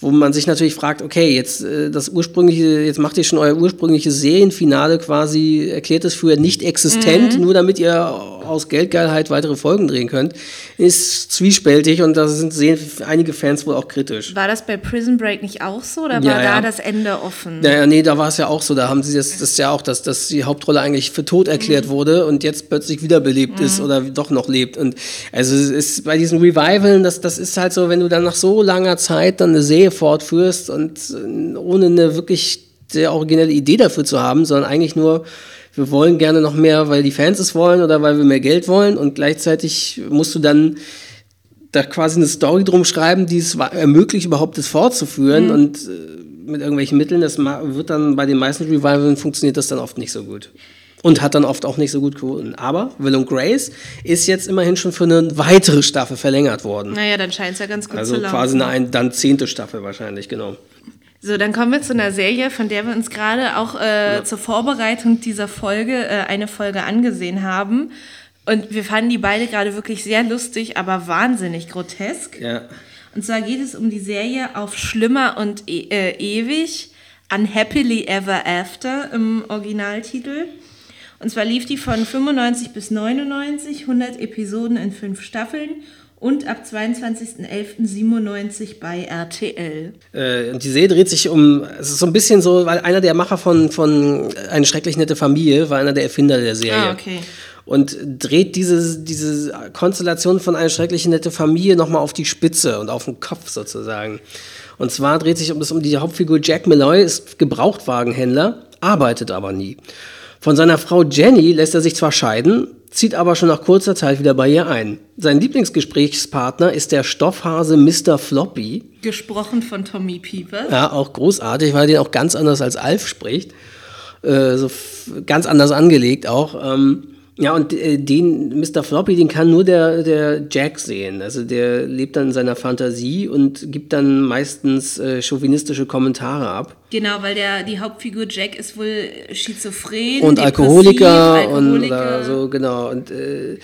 wo man sich natürlich fragt, okay, jetzt äh, das ursprüngliche, jetzt macht ihr schon euer ursprüngliches Serienfinale quasi, erklärt es für nicht existent, mhm. nur damit ihr aus Geldgeilheit weitere Folgen drehen könnt, ist zwiespältig und da sind sehen einige Fans wohl auch kritisch. War das bei Prison Break nicht auch so oder war ja, da das Ende offen? Naja, nee, da war es ja auch so, da haben sie das, das ist ja auch, dass, dass die Hauptrolle eigentlich für tot erklärt mhm. wurde und jetzt plötzlich wiederbelebt mhm. ist oder doch noch lebt und also es ist bei diesen Revivalen, das, das ist halt so, wenn du dann nach so langer Zeit dann eine Serie Serie fortführst und äh, ohne eine wirklich sehr originelle Idee dafür zu haben, sondern eigentlich nur, wir wollen gerne noch mehr, weil die Fans es wollen oder weil wir mehr Geld wollen und gleichzeitig musst du dann da quasi eine Story drum schreiben, die es ermöglicht, überhaupt das fortzuführen mhm. und äh, mit irgendwelchen Mitteln, das wird dann bei den meisten Revivalen funktioniert das dann oft nicht so gut und hat dann oft auch nicht so gut gewonnen. Aber Will und Grace ist jetzt immerhin schon für eine weitere Staffel verlängert worden. Naja, dann scheint es ja ganz gut also zu laufen. Also quasi eine dann zehnte Staffel wahrscheinlich, genau. So, dann kommen wir zu einer Serie, von der wir uns gerade auch äh, ja. zur Vorbereitung dieser Folge äh, eine Folge angesehen haben. Und wir fanden die beide gerade wirklich sehr lustig, aber wahnsinnig grotesk. Ja. Und zwar geht es um die Serie Auf Schlimmer und e äh, Ewig, Unhappily Ever After im Originaltitel. Und zwar lief die von 95 bis 99, 100 Episoden in fünf Staffeln und ab 22.11.97 bei RTL. Äh, und die Serie dreht sich um, es ist so ein bisschen so, weil einer der Macher von, von Eine schrecklich nette Familie war einer der Erfinder der Serie. Ah, okay. Und dreht diese, diese Konstellation von Eine schreckliche nette Familie nochmal auf die Spitze und auf den Kopf sozusagen. Und zwar dreht sich um das um die Hauptfigur Jack Malloy, ist Gebrauchtwagenhändler, arbeitet aber nie. Von seiner Frau Jenny lässt er sich zwar scheiden, zieht aber schon nach kurzer Zeit wieder bei ihr ein. Sein Lieblingsgesprächspartner ist der Stoffhase Mr. Floppy. Gesprochen von Tommy Pieper. Ja, auch großartig, weil er den auch ganz anders als Alf spricht. Äh, so ganz anders angelegt auch. Ähm, ja, und äh, den Mr. Floppy, den kann nur der, der Jack sehen. Also der lebt dann in seiner Fantasie und gibt dann meistens äh, chauvinistische Kommentare ab. Genau, weil der, die Hauptfigur Jack ist wohl schizophren. und depressiv, Alkoholiker, und Alkoholiker. äh, so genau und äh,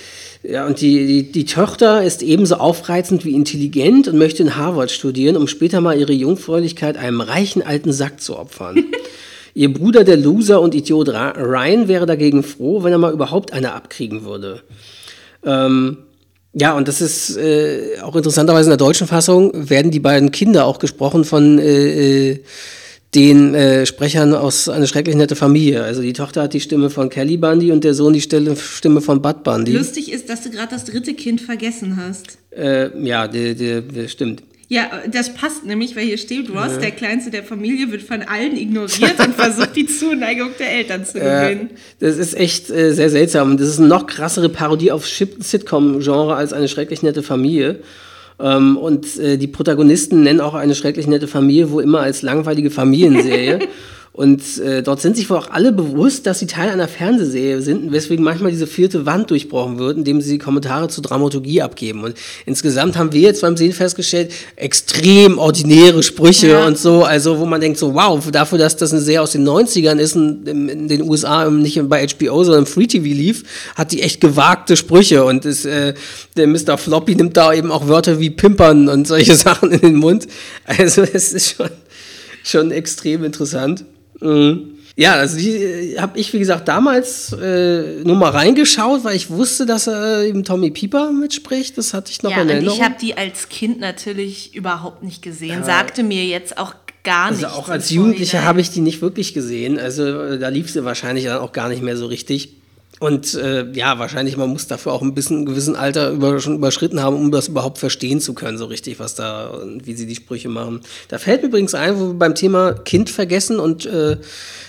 ja und die, die die Tochter ist ebenso aufreizend wie intelligent und möchte in Harvard studieren, um später mal ihre Jungfräulichkeit einem reichen alten Sack zu opfern. *laughs* Ihr Bruder, der Loser und Idiot Ryan, wäre dagegen froh, wenn er mal überhaupt eine abkriegen würde. Ähm, ja, und das ist äh, auch interessanterweise in der deutschen Fassung werden die beiden Kinder auch gesprochen von äh, äh, den äh, Sprechern aus Eine schrecklich nette Familie. Also die Tochter hat die Stimme von Kelly Bundy und der Sohn die Stimme von Bud Bundy. Lustig ist, dass du gerade das dritte Kind vergessen hast. Äh, ja, der, der, der stimmt. Ja, das passt nämlich, weil hier steht, Ross, der Kleinste der Familie, wird von allen ignoriert und versucht, die Zuneigung der Eltern zu gewinnen. Das ist echt äh, sehr seltsam. Das ist eine noch krassere Parodie auf Sitcom-Genre als eine schrecklich nette Familie. Ähm, und äh, die Protagonisten nennen auch eine schrecklich nette Familie wo immer als langweilige Familienserie. *laughs* und äh, dort sind sich wohl auch alle bewusst, dass sie Teil einer Fernsehserie sind, weswegen manchmal diese vierte Wand durchbrochen wird, indem sie Kommentare zur Dramaturgie abgeben. Und insgesamt haben wir jetzt beim Sehen festgestellt, extrem ordinäre Sprüche Ja. und so, also wo man denkt so, wow, dafür, dass das eine Serie aus den 90ern ist und in, in den USA nicht bei HBO, sondern im Free TV lief, hat die echt gewagte Sprüche und ist, äh, der Mr. Floppy nimmt da eben auch Wörter wie Pimpern und solche *laughs* Sachen in den Mund. Also es ist schon, schon extrem interessant. Mhm. Ja, also die habe ich, wie gesagt, damals äh, nur mal reingeschaut, weil ich wusste, dass er eben Tommy Pieper mitspricht. Das hatte ich noch Ja, in Erinnerung. ich habe die als Kind natürlich überhaupt nicht gesehen. Sagte mir jetzt auch gar Also nichts. auch im als Jugendlicher habe ich die nicht wirklich gesehen. Also äh, da lief sie wahrscheinlich dann auch gar nicht mehr so richtig. Und äh, ja, wahrscheinlich, man muss dafür auch ein bisschen ein gewissen Alter über, schon überschritten haben, um das überhaupt verstehen zu können, so richtig, was da, und wie sie die Sprüche machen. Da fällt mir übrigens ein, wo wir beim Thema Kind vergessen und äh,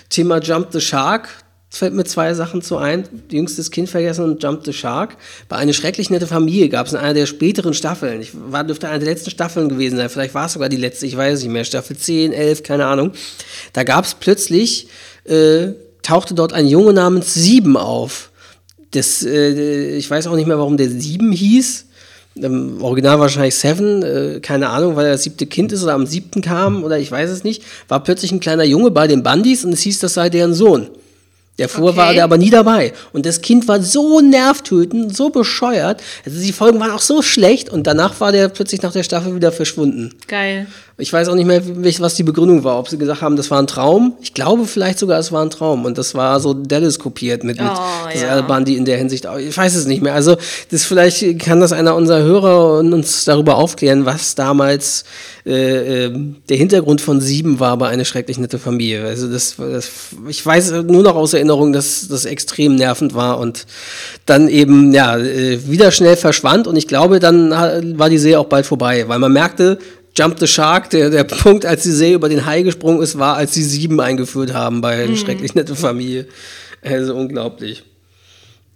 Thema Jump the Shark, fällt mir zwei Sachen zu ein. Jüngstes Kind vergessen und Jump the Shark. Bei Eine schrecklich nette Familie gab es in einer der späteren Staffeln. Ich war, dürfte eine der letzten Staffeln gewesen sein. Vielleicht war es sogar die letzte, ich weiß nicht mehr. Staffel 10, 11, keine Ahnung. Da gab es plötzlich, äh, tauchte dort ein Junge namens Sieben auf. Das, äh, ich weiß auch nicht mehr, warum der Sieben hieß. Im Original wahrscheinlich Seven, äh, keine Ahnung, weil er das siebte Kind ist oder am siebten kam oder ich weiß es nicht. War plötzlich ein kleiner Junge bei den Bundys und es hieß, das sei deren Sohn. Der vorher Okay. war der aber nie dabei. Und das Kind war so nervtötend, so bescheuert. Also die Folgen waren auch so schlecht und danach war der plötzlich nach der Staffel wieder verschwunden. Geil. Ich weiß auch nicht mehr, was die Begründung war. Ob sie gesagt haben, das war ein Traum. Ich glaube vielleicht sogar, es war ein Traum. Und das war so Dallas kopiert mit, mit Oh, das ja. Al Bundy in der Hinsicht. auch. Ich weiß es nicht mehr. Also das vielleicht kann das einer unserer Hörer und uns darüber aufklären, was damals äh, ähm, der Hintergrund von Sieben war bei eine schrecklich nette Familie. Also das, das ich weiß nur noch aus Erinnerung, dass das extrem nervend war und dann eben ja äh, wieder schnell verschwand. Und ich glaube, dann war die Serie auch bald vorbei, weil man merkte, Jump the Shark, der, der Punkt, als die Serie über den Hai gesprungen ist, war, als sie sieben eingeführt haben bei eine schrecklich nette Familie. Also unglaublich.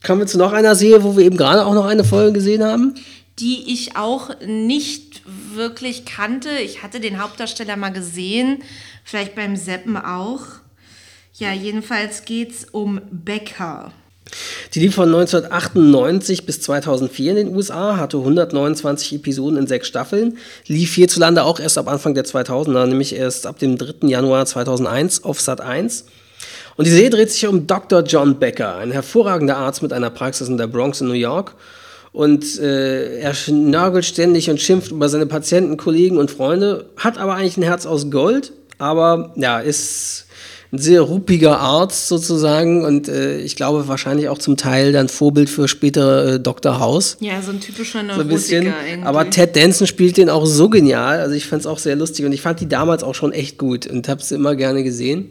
Kommen wir zu noch einer Serie, wo wir eben gerade auch noch eine Folge gesehen haben. Die ich auch nicht wirklich kannte. Ich hatte den Hauptdarsteller mal gesehen, vielleicht beim Seppen auch. Ja, jedenfalls geht's um Becker. Die lief von 1998 bis 2004 in den USA, hatte 129 Episoden in sechs Staffeln, lief hierzulande auch erst ab Anfang der 2000er, nämlich erst ab dem 3. Januar 2001 auf Sat 1. Und die Serie dreht sich um Dr. John Becker, ein hervorragender Arzt mit einer Praxis in der Bronx in New York. Und äh, er nörgelt ständig und schimpft über seine Patienten, Kollegen und Freunde, hat aber eigentlich ein Herz aus Gold, aber ja, ist ein sehr ruppiger Arzt sozusagen und äh, ich glaube wahrscheinlich auch zum Teil dann Vorbild für spätere äh, Dr. House. Ja, so ein typischer So ein bisschen. Neurotiker irgendwie. Aber Ted Danson spielt den auch so genial. Also ich fand es auch sehr lustig und ich fand die damals auch schon echt gut und habe sie immer gerne gesehen.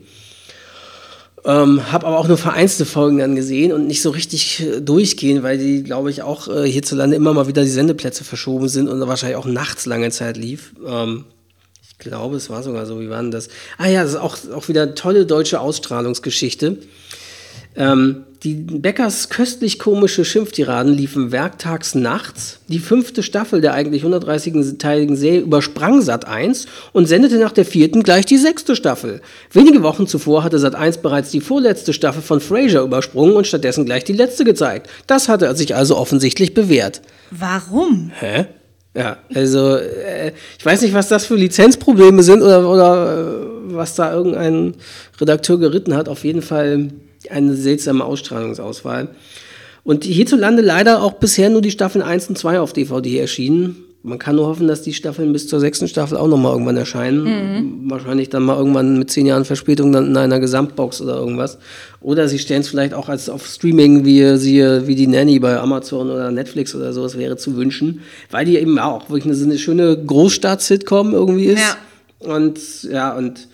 Ähm, habe aber auch nur vereinzelte Folgen dann gesehen und nicht so richtig äh, durchgehen, weil die, glaube ich, auch äh, hierzulande immer mal wieder die Sendeplätze verschoben sind und wahrscheinlich auch nachts lange Zeit lief. Ähm, glaube, es war sogar so. Wie war denn das? Ah ja, das ist auch, auch wieder eine tolle deutsche Ausstrahlungsgeschichte. Ähm, die Beckers köstlich komische Schimpftiraden liefen werktags nachts. Die fünfte Staffel der eigentlich 130-teiligen Serie übersprang Sat 1 und sendete nach der vierten gleich die sechste Staffel. Wenige Wochen zuvor hatte Sat 1 bereits die vorletzte Staffel von Frasier übersprungen und stattdessen gleich die letzte gezeigt. Das hatte sich also offensichtlich bewährt. Warum? Hä? Ja, also äh, ich weiß nicht, was das für Lizenzprobleme sind oder, oder äh, was da irgendein Redakteur geritten hat. Auf jeden Fall eine seltsame Ausstrahlungsauswahl. Und hierzulande leider auch bisher nur die Staffeln 1 und 2 auf DVD erschienen. Man kann nur hoffen, dass die Staffeln bis zur sechsten Staffel auch nochmal irgendwann erscheinen. Wahrscheinlich dann mal irgendwann mit zehn Jahren Verspätung dann in einer Gesamtbox oder irgendwas. Oder sie stellen es vielleicht auch als auf Streaming wie, sie, wie die Nanny bei Amazon oder Netflix oder sowas wäre zu wünschen. Weil die eben auch wirklich eine, eine schöne Großstadt-Sitcom irgendwie ist. Ja. Und ja, und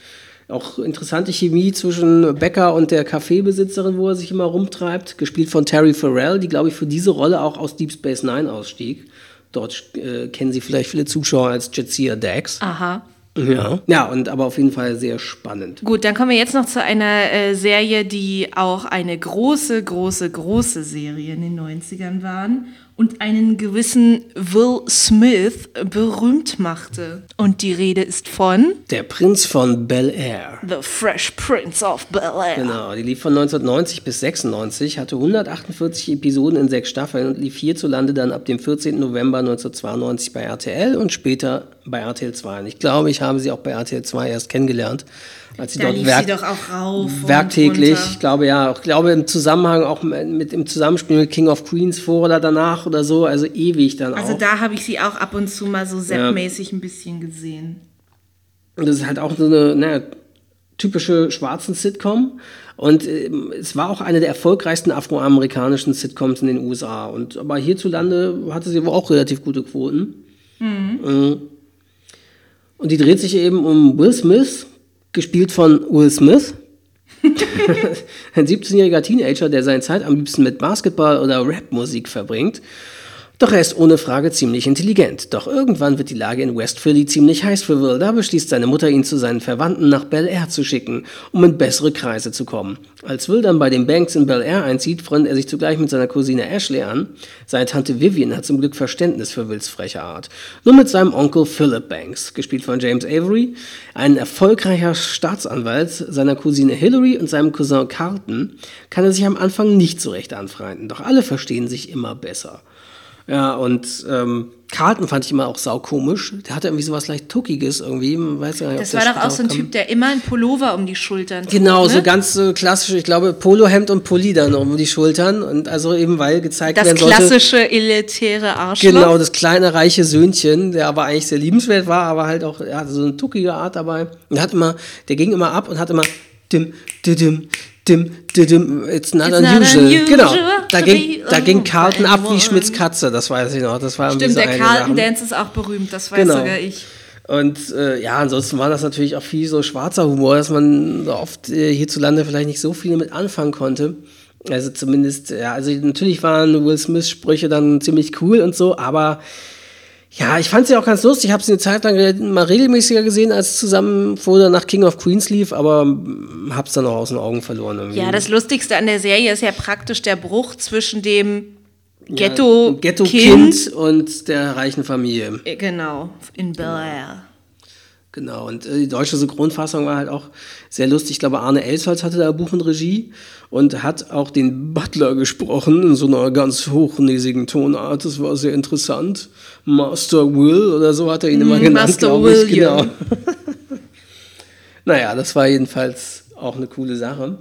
auch interessante Chemie zwischen Becker und der Kaffeebesitzerin, wo er sich immer rumtreibt, gespielt von Terry Farrell, die, glaube ich, für diese Rolle auch aus Deep Space Nine ausstieg. Dort äh, kennen sie vielleicht viele Zuschauer als Jetsia Dax. Aha. Ja. ja, und aber auf jeden Fall sehr spannend. Gut, dann kommen wir jetzt noch zu einer äh, Serie, die auch eine große, große, große Serie in den 90ern waren und einen gewissen Will Smith berühmt machte. Und die Rede ist von Der Prinz von Bel Air. The Fresh Prince of Bel-Air. Genau, die lief von 1990 bis 96, hatte 148 Episoden in sechs Staffeln und lief hierzulande dann ab dem 14. November 1992 bei RTL und später bei RTL 2. Und ich glaube, ich habe sie auch bei RTL 2 erst kennengelernt, als sie Da dort lief werk sie doch auch rauf. werktäglich, ich glaube ja, ich glaube im Zusammenhang auch mit im Zusammenspiel mit King of Queens vor oder danach oder so, also ewig dann Also auch. da habe ich sie auch ab und zu mal so Sepp-mäßig ein bisschen gesehen. Und das ist halt auch so eine naja, typische schwarzen Sitcom. Und ähm, es war auch eine der erfolgreichsten afroamerikanischen Sitcoms in den USA. Und aber hierzulande hatte sie wohl auch relativ gute Quoten. Mhm. Und die dreht sich eben um Will Smith, gespielt von Will Smith. *laughs* Ein 17-jähriger Teenager, der seine Zeit am liebsten mit Basketball oder Rapmusik verbringt. Doch er ist ohne Frage ziemlich intelligent. Doch irgendwann wird die Lage in West Philly ziemlich heiß für Will. Da beschließt seine Mutter, ihn zu seinen Verwandten nach Bel Air zu schicken, um in bessere Kreise zu kommen. Als Will dann bei den Banks in Bel Air einzieht, freundet er sich zugleich mit seiner Cousine Ashley an. Seine Tante Vivian hat zum Glück Verständnis für Wills freche Art. Nur mit seinem Onkel Philip Banks, gespielt von James Avery, ein erfolgreicher Staatsanwalt, seiner Cousine Hillary und seinem Cousin Carlton, kann er sich am Anfang nicht so recht anfreunden. Doch alle verstehen sich immer besser. Ja, und ähm, Carlton fand ich immer auch saukomisch. Der hatte irgendwie sowas leicht Tuckiges irgendwie. Weiß nicht, Das war doch auch so ein kam. Typ, der immer einen Pullover um die Schultern trug. Genau, so ne? ganz so klassisch, ich glaube, Polohemd und Pulli dann um die Schultern. Und also eben, weil gezeigt Das werden sollte. klassische elitäre Arschloch. Genau, das kleine reiche Söhnchen, der aber eigentlich sehr liebenswert war, aber halt auch, er hatte so eine tuckige Art dabei. Und hat immer, der ging immer ab und hat immer dim, dim, dim, dim, it's not It's not unusual. unusual Genau, da ging, da ging Carlton ab wie. Schmitz Katze, das weiß ich noch. Das war Stimmt, so der eine Carlton Sache. Dance ist auch berühmt, das weiß Genau. sogar ich. Und äh, ja, ansonsten war das natürlich auch viel so schwarzer Humor, dass man so oft äh, hierzulande vielleicht nicht so viel mit anfangen konnte. Also zumindest, ja, also natürlich waren Will Smith Sprüche dann ziemlich cool und so, aber ja, ich fand sie auch ganz lustig. Ich habe sie eine Zeit lang mal regelmäßiger gesehen, als es zusammen vor oder nach King of Queens lief, aber mm, hab's dann auch aus den Augen verloren. Irgendwie. Ja, das Lustigste an der Serie ist ja praktisch der Bruch zwischen dem Ja, Ghetto-Kind. Ghetto-Kind und der reichen Familie. Äh, Genau, in Bel Air. Genau, und äh, die deutsche Synchronfassung war halt auch sehr lustig. Ich glaube, Arne Elsholz hatte da Buch und Regie und hat auch den Butler gesprochen in so einer ganz hochnäsigen Tonart. Das war sehr interessant. Master Will oder so hat er ihn immer Mm, genannt, Master. William. Genau. *laughs* naja, das war jedenfalls auch eine coole Sache.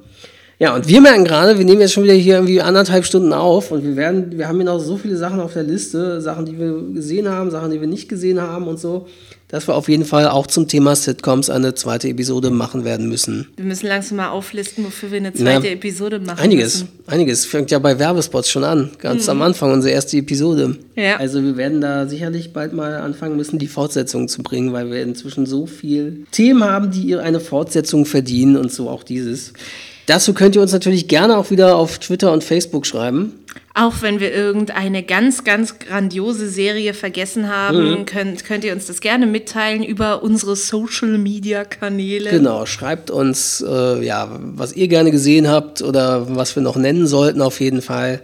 Ja, und wir merken gerade, wir nehmen jetzt schon wieder hier irgendwie anderthalb Stunden auf und wir werden, wir haben hier noch so viele Sachen auf der Liste, Sachen, die wir gesehen haben, Sachen, die wir nicht gesehen haben und so, dass wir auf jeden Fall auch zum Thema Sitcoms eine zweite Episode machen werden müssen. Wir müssen langsam mal auflisten, wofür wir eine zweite Na, Episode machen Einiges, müssen. einiges. Fängt ja bei Werbespots schon an, ganz am Anfang, unsere erste Episode. Ja. Also wir werden da sicherlich bald mal anfangen müssen, die Fortsetzung zu bringen, weil wir inzwischen so viel Themen haben, die ihr eine Fortsetzung verdienen und so auch dieses. Dazu könnt ihr uns natürlich gerne auch wieder auf Twitter und Facebook schreiben. Auch wenn wir irgendeine ganz, ganz grandiose Serie vergessen haben, Mhm. könnt, könnt ihr uns das gerne mitteilen über unsere Social-Media-Kanäle. Genau, schreibt uns, äh, ja, was ihr gerne gesehen habt oder was wir noch nennen sollten auf jeden Fall.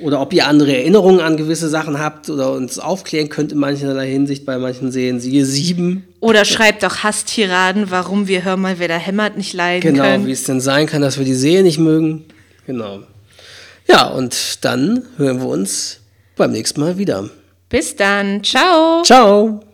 Oder ob ihr andere Erinnerungen an gewisse Sachen habt oder uns aufklären könnt in mancherlei Hinsicht bei manchen Serien. Siehe sieben. Oder schreibt auch Hasstiraden, warum wir Hör mal, wer da hämmert nicht leiden Genau, können. wie es denn sein kann, dass wir die Serie nicht mögen. Genau. Ja, und dann hören wir uns beim nächsten Mal wieder. Bis dann. Ciao. Ciao!